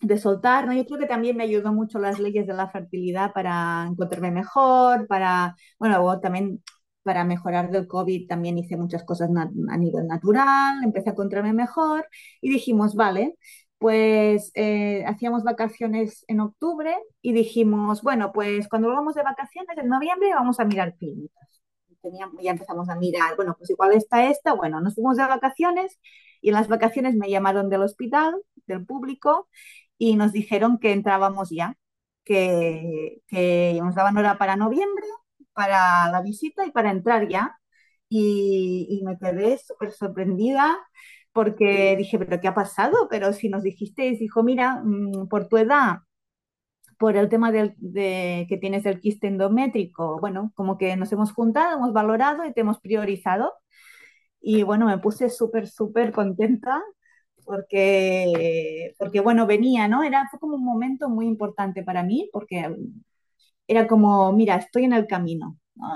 de soltar, ¿no? Yo creo que también me ayudó mucho las leyes de la fertilidad para encontrarme mejor, para, bueno, también para mejorar del COVID también hice muchas cosas a nivel natural, empecé a encontrarme mejor y dijimos, vale, pues eh, hacíamos vacaciones en octubre y dijimos, bueno, pues cuando volvamos de vacaciones en noviembre vamos a mirar clínicas. Teníamos, ya empezamos a mirar, bueno, pues igual está esta, bueno, nos fuimos de vacaciones y en las vacaciones me llamaron del hospital, del público, y nos dijeron que entrábamos ya, que, que nos daban hora para noviembre, para la visita y para entrar ya. Y, y me quedé súper sorprendida porque dije, pero ¿qué ha pasado? Pero si nos dijisteis, dijo, mira, mmm, por tu edad, por el tema del, de, que tienes el quiste endométrico, bueno, como que nos hemos juntado, hemos valorado y te hemos priorizado. Y bueno, me puse súper, súper contenta porque, porque bueno, venía, ¿no? Era, fue como un momento muy importante para mí, porque era como, mira, estoy en el camino, ¿no?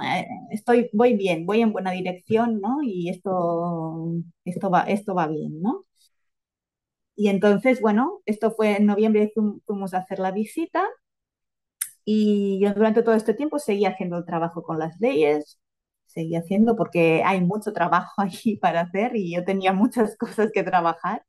estoy, voy bien, voy en buena dirección, ¿no? Y esto, esto, va, esto va bien, ¿no? Y entonces, bueno, esto fue en noviembre, fuimos a hacer la visita y yo durante todo este tiempo seguía haciendo el trabajo con las leyes, seguía haciendo porque hay mucho trabajo ahí para hacer y yo tenía muchas cosas que trabajar.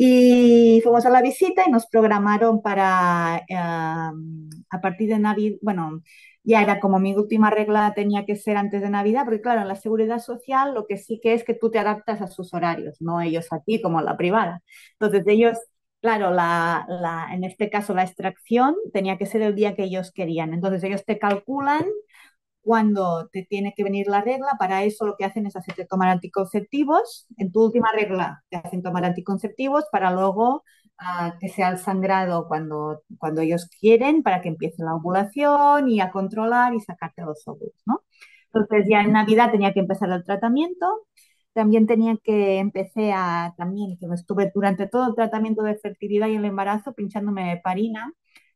Y fuimos a la visita y nos programaron para, uh, a partir de Navidad, bueno, ya era como mi última regla tenía que ser antes de Navidad, porque claro, en la seguridad social lo que sí que es que tú te adaptas a sus horarios, no ellos a ti como la privada. Entonces ellos, claro, la, la, en este caso la extracción tenía que ser el día que ellos querían. Entonces ellos te calculan cuando te tiene que venir la regla, para eso lo que hacen es hacerte tomar anticonceptivos. En tu última regla te hacen tomar anticonceptivos para luego uh, que sea el sangrado cuando, cuando ellos quieren, para que empiece la ovulación y a controlar y sacarte los óvulos, ¿no? Entonces ya en Navidad tenía que empezar el tratamiento. También tenía que empecé a, también, que estuve durante todo el tratamiento de fertilidad y el embarazo pinchándome heparina,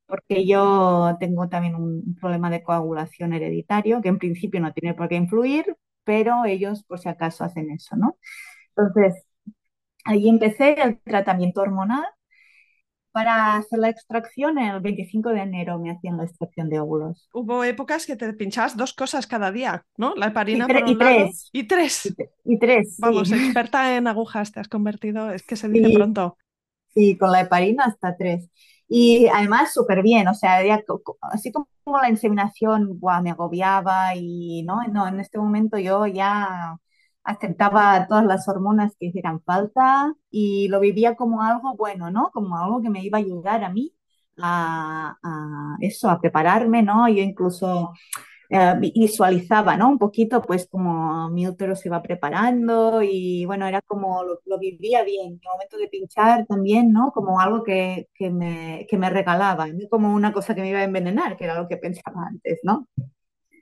porque yo tengo también un problema de coagulación hereditario que en principio no tiene por qué influir, pero ellos por si acaso hacen eso, ¿no? Entonces, ahí empecé el tratamiento hormonal. Para hacer la extracción, el 25 de enero me hacían la extracción de óvulos. Hubo épocas que te pinchabas dos cosas cada día, ¿no? La heparina y, por un y lado. tres. Y tres. Y, y tres. Vamos, sí. experta en agujas te has convertido, es que se dice sí. pronto. Sí, con la heparina hasta tres. Y además súper bien, o sea, ya, así como la inseminación wow, me agobiaba y no, no, en este momento yo ya aceptaba todas las hormonas que hicieran falta y lo vivía como algo bueno, ¿no? Como algo que me iba a ayudar a mí a, a eso, a prepararme, ¿no? Yo incluso eh, visualizaba, ¿no? Un poquito, pues, como mi útero se iba preparando y, bueno, era como lo, lo vivía bien. Mi momento de pinchar también, ¿no? Como algo que, que, me, que me regalaba, no como una cosa que me iba a envenenar, que era lo que pensaba antes, ¿no?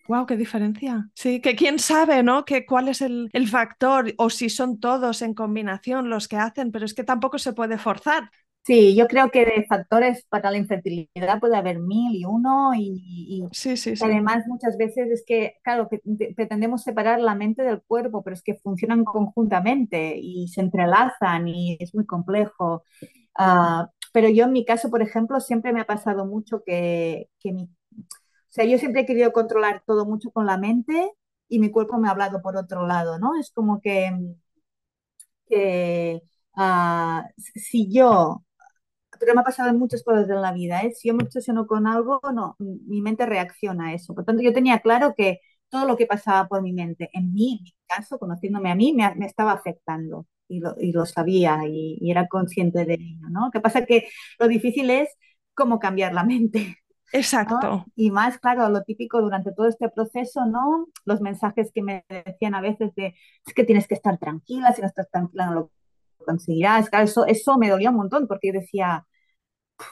Wow, qué diferencia. Sí, que quién sabe, ¿no? Que cuál es el, el, factor o si son todos en combinación los que hacen, pero es que tampoco se puede forzar. Sí, yo creo que de factores para la infertilidad puede haber mil y uno y, y- Sí, sí, y sí. además muchas veces es que, claro, que pretendemos separar la mente del cuerpo, pero es que funcionan conjuntamente y se entrelazan y es muy complejo. Ah, pero yo en mi caso, por ejemplo, siempre me ha pasado mucho que, que mi, o sea, yo siempre he querido controlar todo mucho con la mente y mi cuerpo me ha hablado por otro lado, ¿no? Es como que, que ah, si yo pero me ha pasado en muchas cosas de la vida, ¿eh? Si yo me obsesiono con algo, no, mi mente reacciona a eso. Por tanto, yo tenía claro que todo lo que pasaba por mi mente, en mí, en mi caso, conociéndome a mí, me, me estaba afectando y lo, y lo sabía y, y, era consciente de ello, ¿no? Lo que pasa es que lo difícil es cómo cambiar la mente. ¿no? Exacto. Y más, claro, lo típico durante todo este proceso, ¿no? Los mensajes que me decían a veces de, es que tienes que estar tranquila, si no estás tranquila no lo conseguirás. Claro, eso, eso me dolía un montón porque yo decía,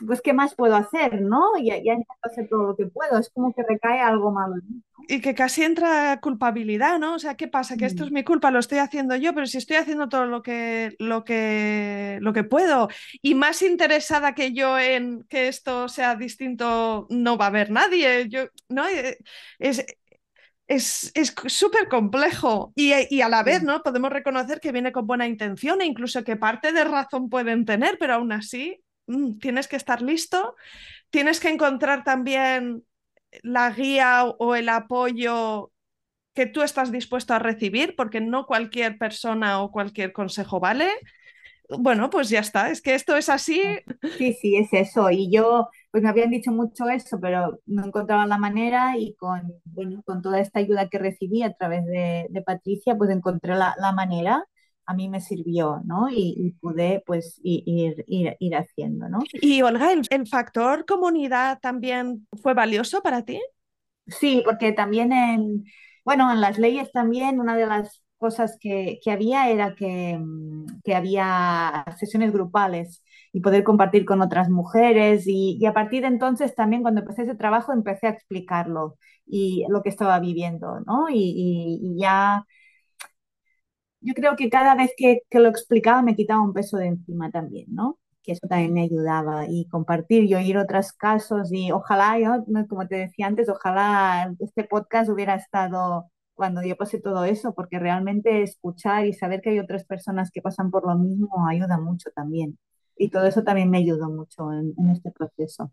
pues, ¿qué más puedo hacer, no? Ya, ya intento hacer todo lo que puedo, es como que recae algo malo ¿no? Y que casi entra culpabilidad, ¿no? O sea, ¿qué pasa? Que esto es Mm, mi culpa, lo estoy haciendo yo, pero si estoy haciendo todo lo que, lo que, lo que puedo y más interesada que yo en que esto sea distinto, no va a haber nadie. Yo, ¿no? Eh, Es, es, es súper complejo y, y, a la vez, sí, ¿no? Podemos reconocer que viene con buena intención e incluso que parte de razón pueden tener, pero aún así tienes que estar listo, tienes que encontrar también la guía o el apoyo que tú estás dispuesto a recibir, porque no cualquier persona o cualquier consejo vale. Bueno, pues ya está, es que esto es así. sí, sí, es eso. Y yo, pues me habían dicho mucho eso, pero no encontraba la manera y con, bueno, con toda esta ayuda que recibí a través de, de Patricia, pues encontré la, la, manera. A mí me sirvió, ¿no? Y, y pude, pues, ir, ir, ir, haciendo, ¿no? Y Olga, ¿el, ¿el factor comunidad también fue valioso para ti? Sí, porque también en, bueno, en las leyes también una de las cosas que, que había era que, mm, que, había sesiones grupales y poder compartir con otras mujeres y, y, a partir de entonces también cuando empecé ese trabajo empecé a explicarlo y lo que estaba viviendo, ¿no? Y, y, y ya yo creo que cada vez que, lo explicaba me quitaba un peso de encima también, ¿no? Que eso también me ayudaba y compartir y oír otros casos y ojalá, yo, como te decía antes, ojalá este podcast hubiera estado cuando yo pasé todo eso, porque realmente escuchar y saber que hay otras personas que pasan por lo mismo ayuda mucho también. Y todo eso también me ayudó mucho en, en este proceso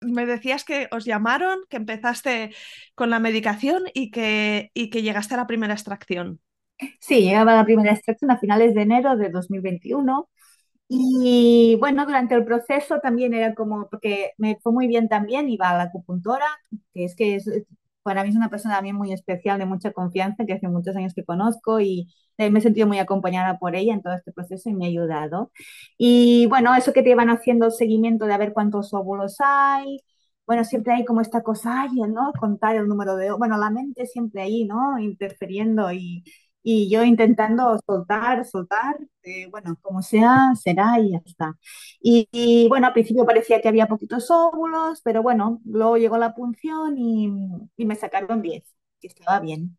me decías que os llamaron, que empezaste con la medicación y que, y que llegaste a la primera extracción. Sí, llegaba la primera extracción a finales de enero de 2021. Y bueno, durante el proceso también era como, porque me fue muy bien también, iba a la acupuntora, que es que es, para mí es una persona también muy especial, de mucha confianza, que hace muchos años que conozco y me he sentido muy acompañada por ella en todo este proceso y me ha ayudado. Y bueno, eso que te iban haciendo el seguimiento de a ver cuántos óvulos hay, bueno, siempre hay como esta cosa, ay, ¿no? Contar el número de, bueno, la mente siempre ahí, ¿no? Interfiriendo y, y yo intentando soltar, soltar, eh, bueno, como sea, será y ya está. Y, y, bueno, al principio parecía que había poquitos óvulos, pero bueno, luego llegó la punción y, y me sacaron 10, que estaba bien.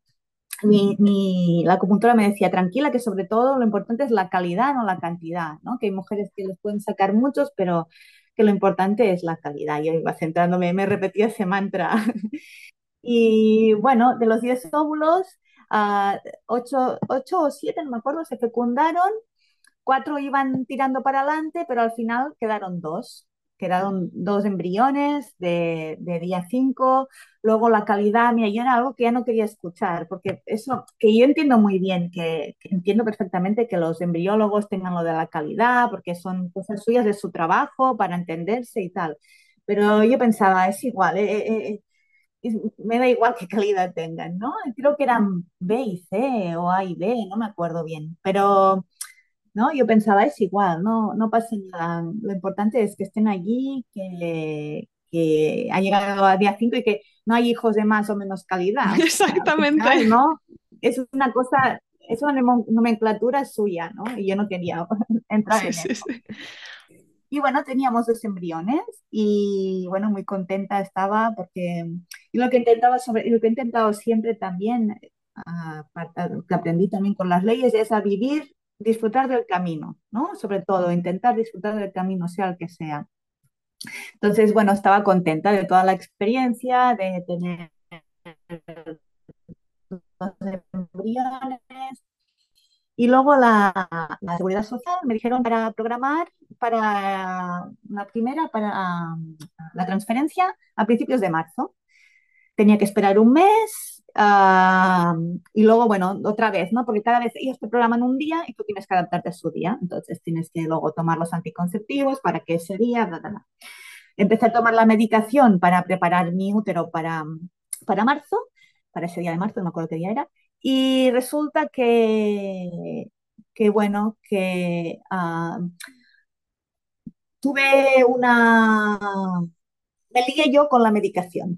Mi, mi, la acupuntora me decía, tranquila, que sobre todo lo importante es la calidad, no la cantidad, ¿no? Que hay mujeres que les pueden sacar muchos, pero que lo importante es la calidad. Yo iba centrándome, me repetía ese mantra. y bueno, de los 10 óvulos, uh, 8, 8 o 7, no me acuerdo, se fecundaron, cuatro iban tirando para adelante, pero al final quedaron dos. Quedaron dos embriones de, de día 5, luego la calidad, mira, yo era algo que ya no quería escuchar, porque eso, que yo entiendo muy bien, que, entiendo perfectamente que los embriólogos tengan lo de la calidad, porque son cosas suyas de su trabajo para entenderse y tal, pero yo pensaba, es igual, eh, eh, me da igual qué calidad tengan, ¿no? Creo que eran B y C o A y B, no me acuerdo bien, pero ¿no? Yo pensaba, es igual, no, no pasa nada. Lo importante es que estén allí, que, que ha llegado a día 5 y que no hay hijos de más o menos calidad. Exactamente. Final, ¿no? Es una cosa, es una nomenclatura suya, ¿no? Y yo no quería entrar sí, en sí, eso. Sí. Y bueno, teníamos dos embriones y bueno, muy contenta estaba porque y lo que intentaba sobre, y lo que he intentado siempre también, uh, que aprendí también con las leyes, es a vivir disfrutar del camino, ¿no? Sobre todo, intentar disfrutar del camino, sea el que sea. Entonces, bueno, estaba contenta de toda la experiencia, de tener los embriones. Y luego la, la, seguridad social me dijeron para programar para la primera, para la transferencia a principios de marzo. Tenía que esperar un mes uh, y luego, bueno, otra vez, ¿no? Porque cada vez ellos te programan un día y tú tienes que adaptarte a su día. Entonces tienes que luego tomar los anticonceptivos para que ese día, bla, bla, bla. Empecé a tomar la medicación para preparar mi útero para, para marzo, para ese día de marzo, no me acuerdo qué día era, y resulta que, que bueno, que uh, tuve una... Me ligué yo con la medicación,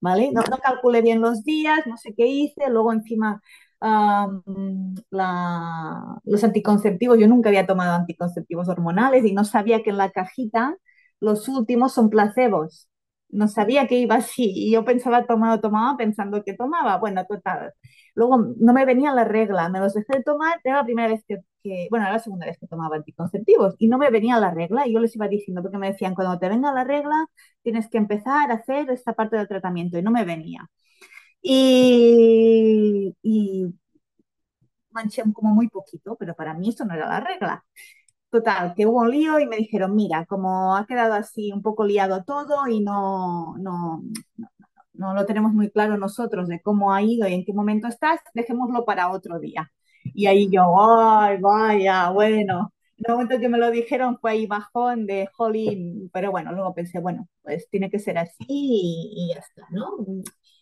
¿vale? No, calculé bien los días, no sé qué hice, luego encima la, los anticonceptivos, yo nunca había tomado anticonceptivos hormonales y no sabía que en la cajita los últimos son placebos. No sabía que iba así y yo pensaba tomaba, tomaba pensando que tomaba. Bueno, total. Luego no me venía la regla, me los dejé de tomar, era la primera vez que, que, bueno, era la segunda vez que tomaba anticonceptivos y no me venía la regla y yo les iba diciendo porque me decían, cuando te venga la regla tienes que empezar a hacer esta parte del tratamiento y no me venía. Y, y manché como muy poquito, pero para mí eso no era la regla. Total, que hubo un lío y me dijeron, mira, como ha quedado así un poco liado todo y no, no, no, no lo tenemos muy claro nosotros de cómo ha ido y en qué momento estás, dejémoslo para otro día. Y ahí yo, ay, vaya, bueno. En el momento que me lo dijeron fue ahí bajón de jolín, pero bueno, luego pensé, bueno, pues tiene que ser así y, y ya está, ¿no?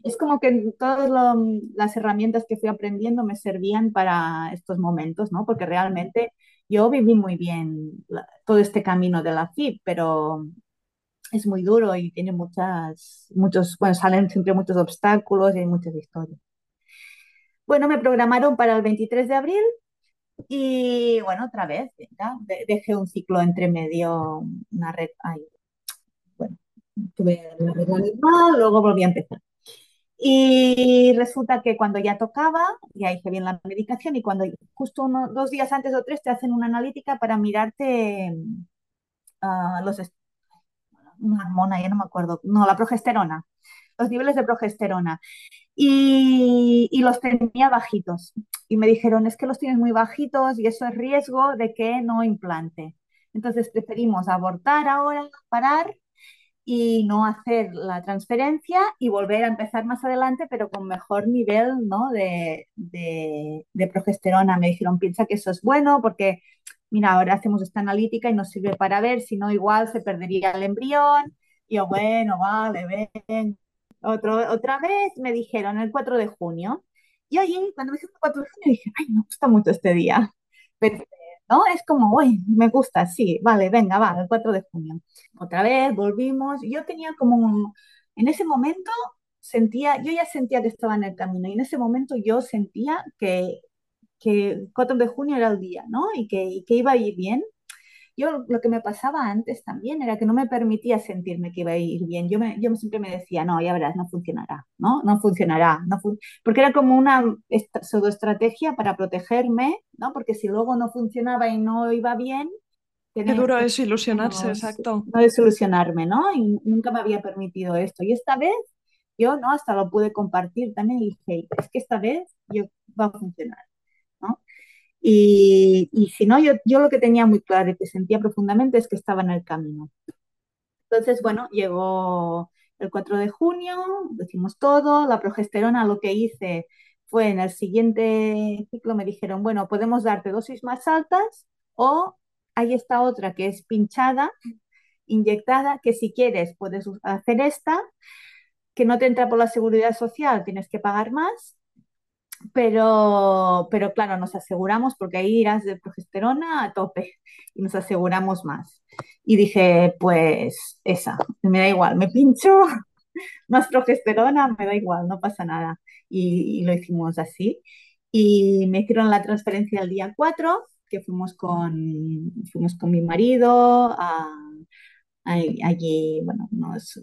Es como que todas lo, las herramientas que fui aprendiendo me servían para estos momentos, ¿no? Porque realmente yo viví muy bien todo este camino de la FIP, pero es muy duro y tiene muchas, muchos, bueno, salen siempre muchos obstáculos y hay muchas historias. Bueno, me programaron para el 23 de abril y bueno, otra vez, dejé un ciclo entre medio, una red, ay, bueno, tuve la regla normal, luego volví a empezar. Y resulta que cuando ya tocaba, ya hice bien la medicación y cuando justo uno, dos días antes o tres te hacen una analítica para mirarte uh, los una hormona, ya no me acuerdo, no, la progesterona, los niveles de progesterona. Y, y, los tenía bajitos. Y me dijeron, es que los tienes muy bajitos y eso es riesgo de que no implante. Entonces preferimos abortar ahora, parar y no hacer la transferencia y volver a empezar más adelante, pero con mejor nivel ¿no? de, de, progesterona. Me dijeron, piensa que eso es bueno porque, mira, ahora hacemos esta analítica y nos sirve para ver, si no, igual se perdería el embrión. Y yo, bueno, vale, ven. Otro, otra vez me dijeron el 4 de junio. Y allí, cuando me dijeron el 4 de junio, dije, ay, me gusta mucho este día. ¿No? Es como, uy, me gusta, sí, vale, venga, va, el 4 de junio. Otra vez, volvimos. Yo tenía como, en ese momento sentía, yo ya sentía que estaba en el camino y en ese momento yo sentía que, que el 4 de junio era el día, ¿no? Y que, y que iba a ir bien. Yo lo que me pasaba antes también era que no me permitía sentirme que iba a ir bien. Yo, me, yo siempre me decía, no, ya verás, no funcionará, ¿no? No funcionará, no fun porque era como una pseudoestrategia para protegerme, ¿no? Porque si luego no funcionaba y no iba bien... Qué duro es ilusionarse, no, exacto. No desilusionarme, ¿no? Y nunca me había permitido esto. Y esta vez yo, ¿no? Hasta lo pude compartir también y dije, es que esta vez yo va a funcionar, ¿no? Y, si no, yo, yo, lo que tenía muy claro y que sentía profundamente es que estaba en el camino. Entonces, bueno, llegó el 4 de junio, decimos todo, la progesterona lo que hice fue en el siguiente ciclo me dijeron, bueno, podemos darte dosis más altas o hay esta otra que es pinchada, inyectada, que si quieres puedes hacer esta, que no te entra por la seguridad social, tienes que pagar más, pero, pero claro, nos aseguramos, porque ahí irás de progesterona a tope y nos aseguramos más. Y dije, pues esa, me da igual, me pincho más progesterona, me da igual, no pasa nada. Y, y lo hicimos así. Y me hicieron la transferencia el día 4, que fuimos con, fuimos con mi marido a, a, allí, bueno, nos,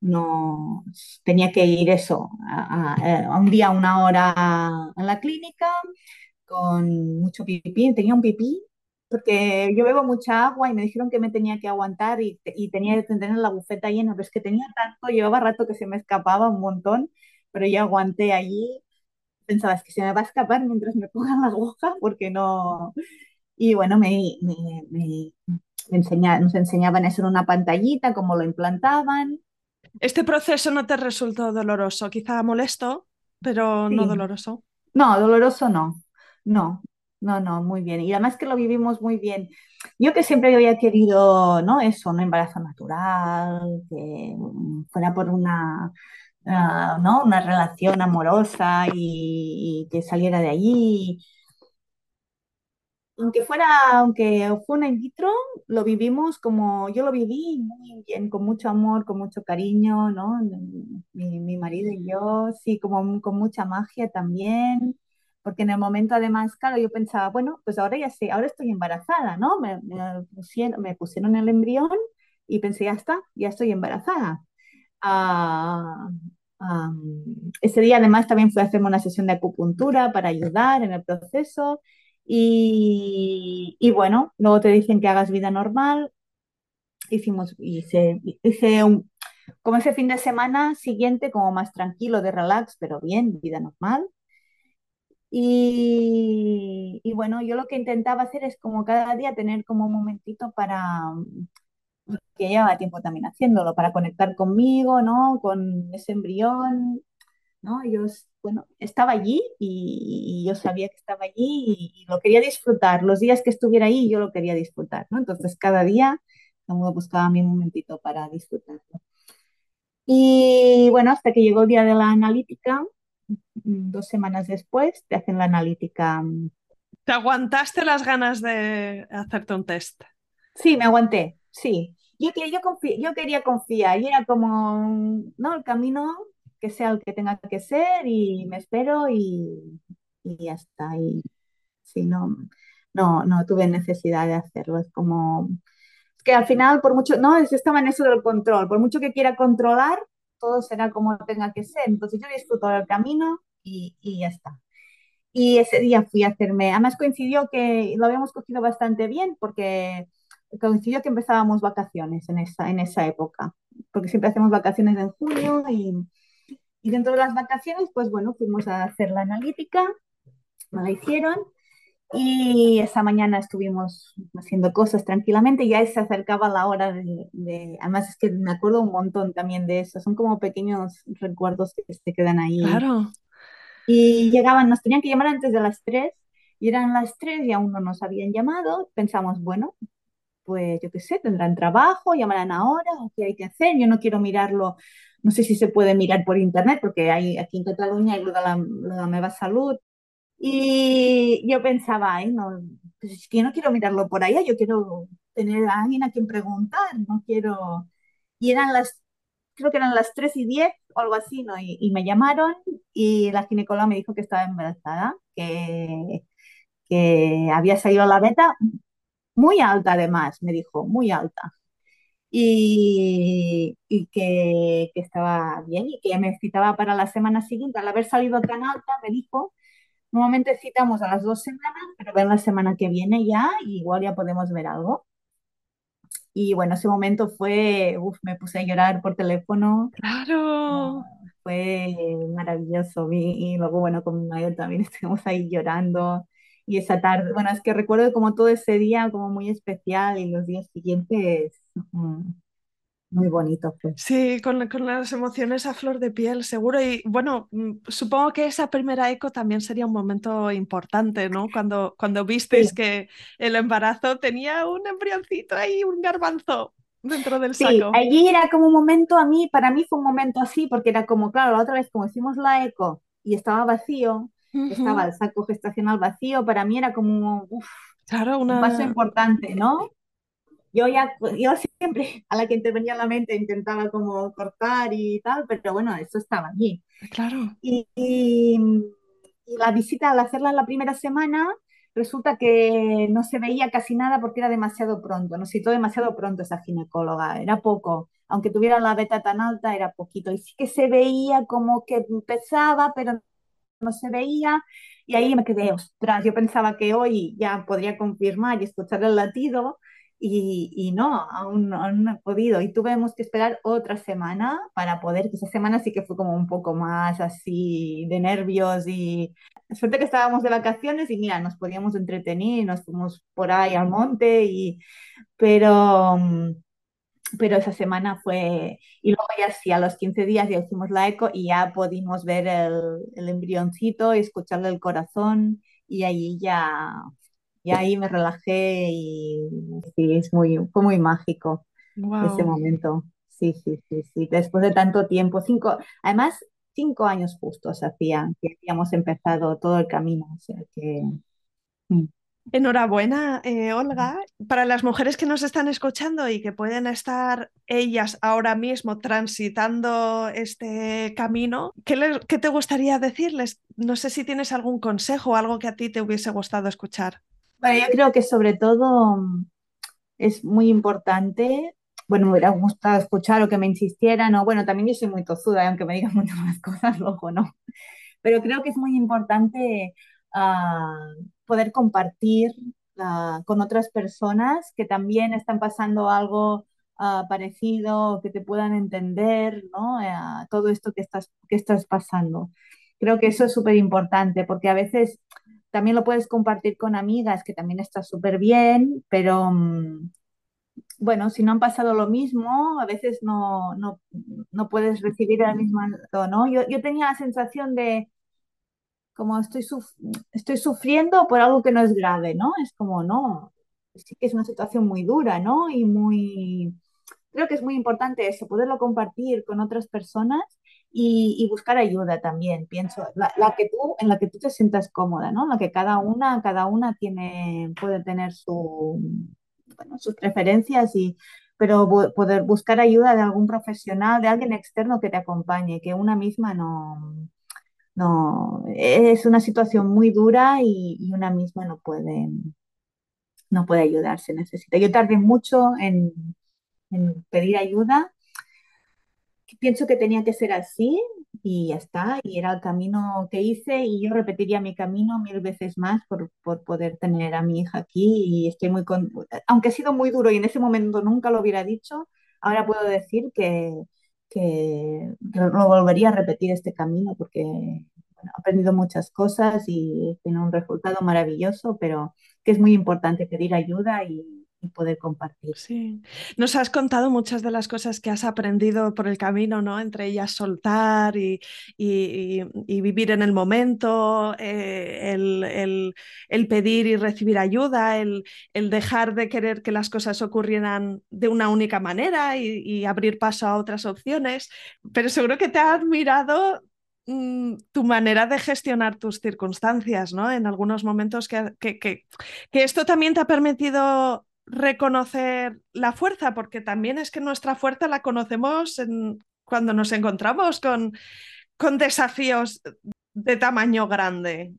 no tenía que ir eso a, a, a, un día, una hora a la clínica con mucho pipí, tenía un pipí, porque yo bebo mucha agua y me dijeron que me tenía que aguantar y, y tenía que tener la bufeta llena, pero es que tenía tanto, llevaba rato que se me escapaba un montón, pero yo aguanté allí, pensaba, es que se me va a escapar mientras me pongan la aguja, porque no... Y bueno, me, me, me, nos enseñaban eso en una pantallita, cómo lo implantaban. ¿Este proceso no te resultó doloroso? Quizá molesto, pero no doloroso. No, doloroso no. No, no, no, muy bien. Y además que lo vivimos muy bien. Yo que siempre había querido, ¿no? Eso, un embarazo natural, que fuera por una, ah, ¿no? Una relación amorosa y, y que saliera de allí. Aunque fuera, aunque fue una in vitro, lo vivimos como yo lo viví muy bien, con mucho amor, con mucho cariño, ¿no? Mi, mi marido y yo, sí, como con mucha magia también, porque en el momento además, claro, yo pensaba, bueno, pues ahora ya sé, ahora estoy embarazada, ¿no? Me, me pusieron, me pusieron el embrión y pensé, ya está, ya estoy embarazada. Ah, ese día además también fui a hacerme una sesión de acupuntura para ayudar en el proceso. Y, y bueno, luego te dicen que hagas vida normal. Hicimos, hice, hice un, como ese fin de semana siguiente, como más tranquilo, de relax, pero bien, vida normal. Y, y bueno, yo lo que intentaba hacer es como cada día tener como un momentito para, que llevaba tiempo también haciéndolo, para conectar conmigo, ¿no? Con ese embrión, ¿no? Yo, bueno, estaba allí y, y yo sabía que estaba allí y, y, lo quería disfrutar. Los días que estuviera ahí yo lo quería disfrutar, ¿no? Entonces cada día buscaba mi momentito para disfrutarlo. Y bueno, hasta que llegó el día de la analítica, dos semanas después te hacen la analítica. ¿Te aguantaste las ganas de hacerte un test? Sí, me aguanté, sí. Yo, yo, yo quería confiar y era como, no, el camino que sea el que tenga que ser y me espero y, y ya está. Y sí, no, no, no tuve necesidad de hacerlo. Es como que al final, por mucho, no, es, estaba en eso del control. Por mucho que quiera controlar, todo será como tenga que ser. Entonces yo disfruto del camino y, y ya está. Y ese día fui a hacerme, además coincidió que lo habíamos cogido bastante bien porque coincidió que empezábamos vacaciones en esa, en esa época, porque siempre hacemos vacaciones en junio y, y dentro de las vacaciones, pues bueno, fuimos a hacer la analítica, me la hicieron y esa mañana estuvimos haciendo cosas tranquilamente ya se acercaba la hora de, de, además es que me acuerdo un montón también de eso, son como pequeños recuerdos que se quedan ahí. Claro. Y llegaban, nos tenían que llamar antes de las 3 y eran las 3 y aún no nos habían llamado. Pensamos, bueno, pues yo qué sé, tendrán trabajo, llamarán ahora, o qué hay que hacer. Yo no quiero mirarlo, no sé si se puede mirar por internet, porque hay aquí en Cataluña hay lo de la, lo de la Meva Salud. Y yo pensaba, ay, no, pues es que yo no quiero mirarlo por allá, yo quiero tener a alguien a quien preguntar, no quiero. Y eran las, creo que eran las 3 y 10 o algo así, ¿no? Y, y me llamaron y la ginecóloga me dijo que estaba embarazada, que, que había salido la beta muy alta además, me dijo, muy alta. Y, y que, que, estaba bien y que me citaba para la semana siguiente. Al haber salido tan alta, me dijo, normalmente citamos a las dos semanas, pero ven la semana que viene ya, y igual ya podemos ver algo. Y bueno, ese momento fue, uf, me puse a llorar por teléfono. Claro. Fue maravilloso. Y, y luego, bueno, con mi marido también estuvimos ahí llorando y esa tarde, bueno, es que recuerdo como todo ese día como muy especial y los días siguientes muy bonito pues. Sí, con, con, las emociones a flor de piel, seguro. Y bueno, supongo que esa primera eco también sería un momento importante, ¿no? Cuando, cuando visteis sí. que el embarazo tenía un embrioncito ahí, un garbanzo dentro del sí, saco. allí era como un momento, a mí, para mí fue un momento así, porque era como, claro, la otra vez como hicimos la eco y estaba vacío, Uh -huh. estaba el saco gestacional vacío, para mí era como uf, claro, una... un paso importante, ¿no? Yo ya, yo siempre a la que intervenía en la mente intentaba como cortar y tal, pero bueno, eso estaba allí. Claro. Y, y, y la visita, al hacerla la primera semana, resulta que no se veía casi nada porque era demasiado pronto, nos citó demasiado pronto esa ginecóloga, era poco, aunque tuviera la beta tan alta, era poquito, y sí que se veía como que empezaba, pero no se veía y ahí me quedé, ostras, yo pensaba que hoy ya podría confirmar y escuchar el latido y, y no, aún, aún, no he podido. Y tuvimos que esperar otra semana para poder, que esa semana sí que fue como un poco más así de nervios y suerte que estábamos de vacaciones y mira, nos podíamos entretener, nos fuimos por ahí al monte y, pero pero esa semana fue, y luego ya sí, a los 15 días ya hicimos la eco y ya pudimos ver el, el embrioncito y escucharle el corazón y ahí ya, ya ahí me relajé y sí, es muy, fue muy mágico wow. ese momento. Sí, sí, sí, sí. Después de tanto tiempo, cinco, además, cinco años justos hacían que habíamos empezado todo el camino, o sea que... Mm. Enhorabuena, eh, Olga. Para las mujeres que nos están escuchando y que pueden estar ellas ahora mismo transitando este camino, ¿qué, les, ¿qué, te gustaría decirles? No sé si tienes algún consejo o algo que a ti te hubiese gustado escuchar. Bueno, yo creo que sobre todo es muy importante. Bueno, me hubiera gustado escuchar o que me insistieran, o bueno, también yo soy muy tozuda, aunque me digan muchas más cosas, luego no. Pero creo que es muy importante uh, poder compartir uh, con otras personas que también están pasando algo uh, parecido, que te puedan entender, ¿no? todo esto que estás, que estás pasando. Creo que eso es súper importante porque a veces también lo puedes compartir con amigas, que también está súper bien, pero um, bueno, si no han pasado lo mismo, a veces no, no, no puedes recibir el mismo ¿no? Yo, yo tenía la sensación de, como estoy, suf estoy sufriendo por algo que no es grave, ¿no? Es como, no, sí que es una situación muy dura, ¿no? Y muy, creo que es muy importante eso, poderlo compartir con otras personas y, buscar ayuda también, pienso, la, que tú, en la que tú te sientas cómoda, ¿no? La que cada una, cada una tiene, puede tener sus preferencias y pero poder buscar ayuda de algún profesional, de alguien externo que te acompañe, que una misma no, no, es una situación muy dura y, y, una misma no puede, no puede ayudarse, necesita. Yo tardé mucho en, en pedir ayuda. Pienso que tenía que ser así y ya está, y era el camino que hice y yo repetiría mi camino mil veces más por, por poder tener a mi hija aquí y estoy muy con... aunque ha sido muy duro y en ese momento nunca lo hubiera dicho, ahora puedo decir que, que, no volvería a repetir este camino porque bueno, he aprendido muchas cosas y tiene un resultado maravilloso, pero que es muy importante pedir ayuda y, y poder compartir. Sí, nos has contado muchas de las cosas que has aprendido por el camino, ¿no? Entre ellas soltar y, y, y vivir en el momento, eh, el, el, el, pedir y recibir ayuda, el, el, dejar de querer que las cosas ocurrieran de una única manera y, abrir paso a otras opciones. Pero seguro que te ha admirado mm, tu manera de gestionar tus circunstancias, ¿no? En algunos momentos que, que, que, que esto también te ha permitido reconocer la fuerza, porque también es que nuestra fuerza la conocemos cuando nos encontramos con, con desafíos de tamaño grande.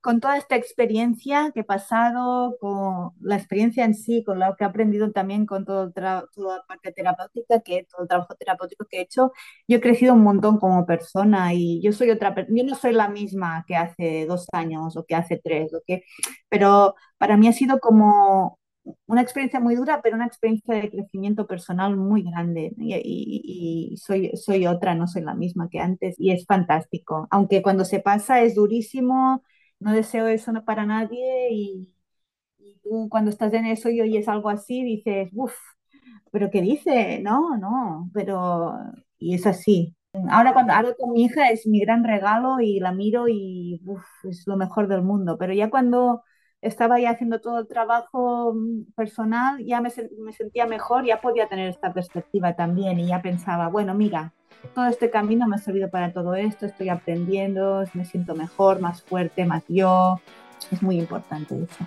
Con toda esta experiencia que he pasado, con la experiencia en sí, con lo que he aprendido también con todo toda la parte terapéutica, que todo el trabajo terapéutico que he hecho, yo he crecido un montón como persona y yo soy otra, yo no soy la misma que hace dos años o que hace tres, o que, pero para mí ha sido como una experiencia muy dura, pero una experiencia de crecimiento personal muy grande. Y, y, y, soy, soy otra, no soy la misma que antes. Y es fantástico. Aunque cuando se pasa es durísimo, no deseo eso para nadie. Y, y tú cuando estás en eso y oyes algo así, dices, uff, pero ¿qué dice? No, no, pero... Y es así. Ahora cuando hablo con mi hija es mi gran regalo y la miro y uf, es lo mejor del mundo. Pero ya cuando estaba ya haciendo todo el trabajo mm, personal, ya me, me, sentía mejor, ya podía tener esta perspectiva también y ya pensaba, bueno, mira, todo este camino me ha servido para todo esto, estoy aprendiendo, me siento mejor, más fuerte, más yo. Es muy importante eso.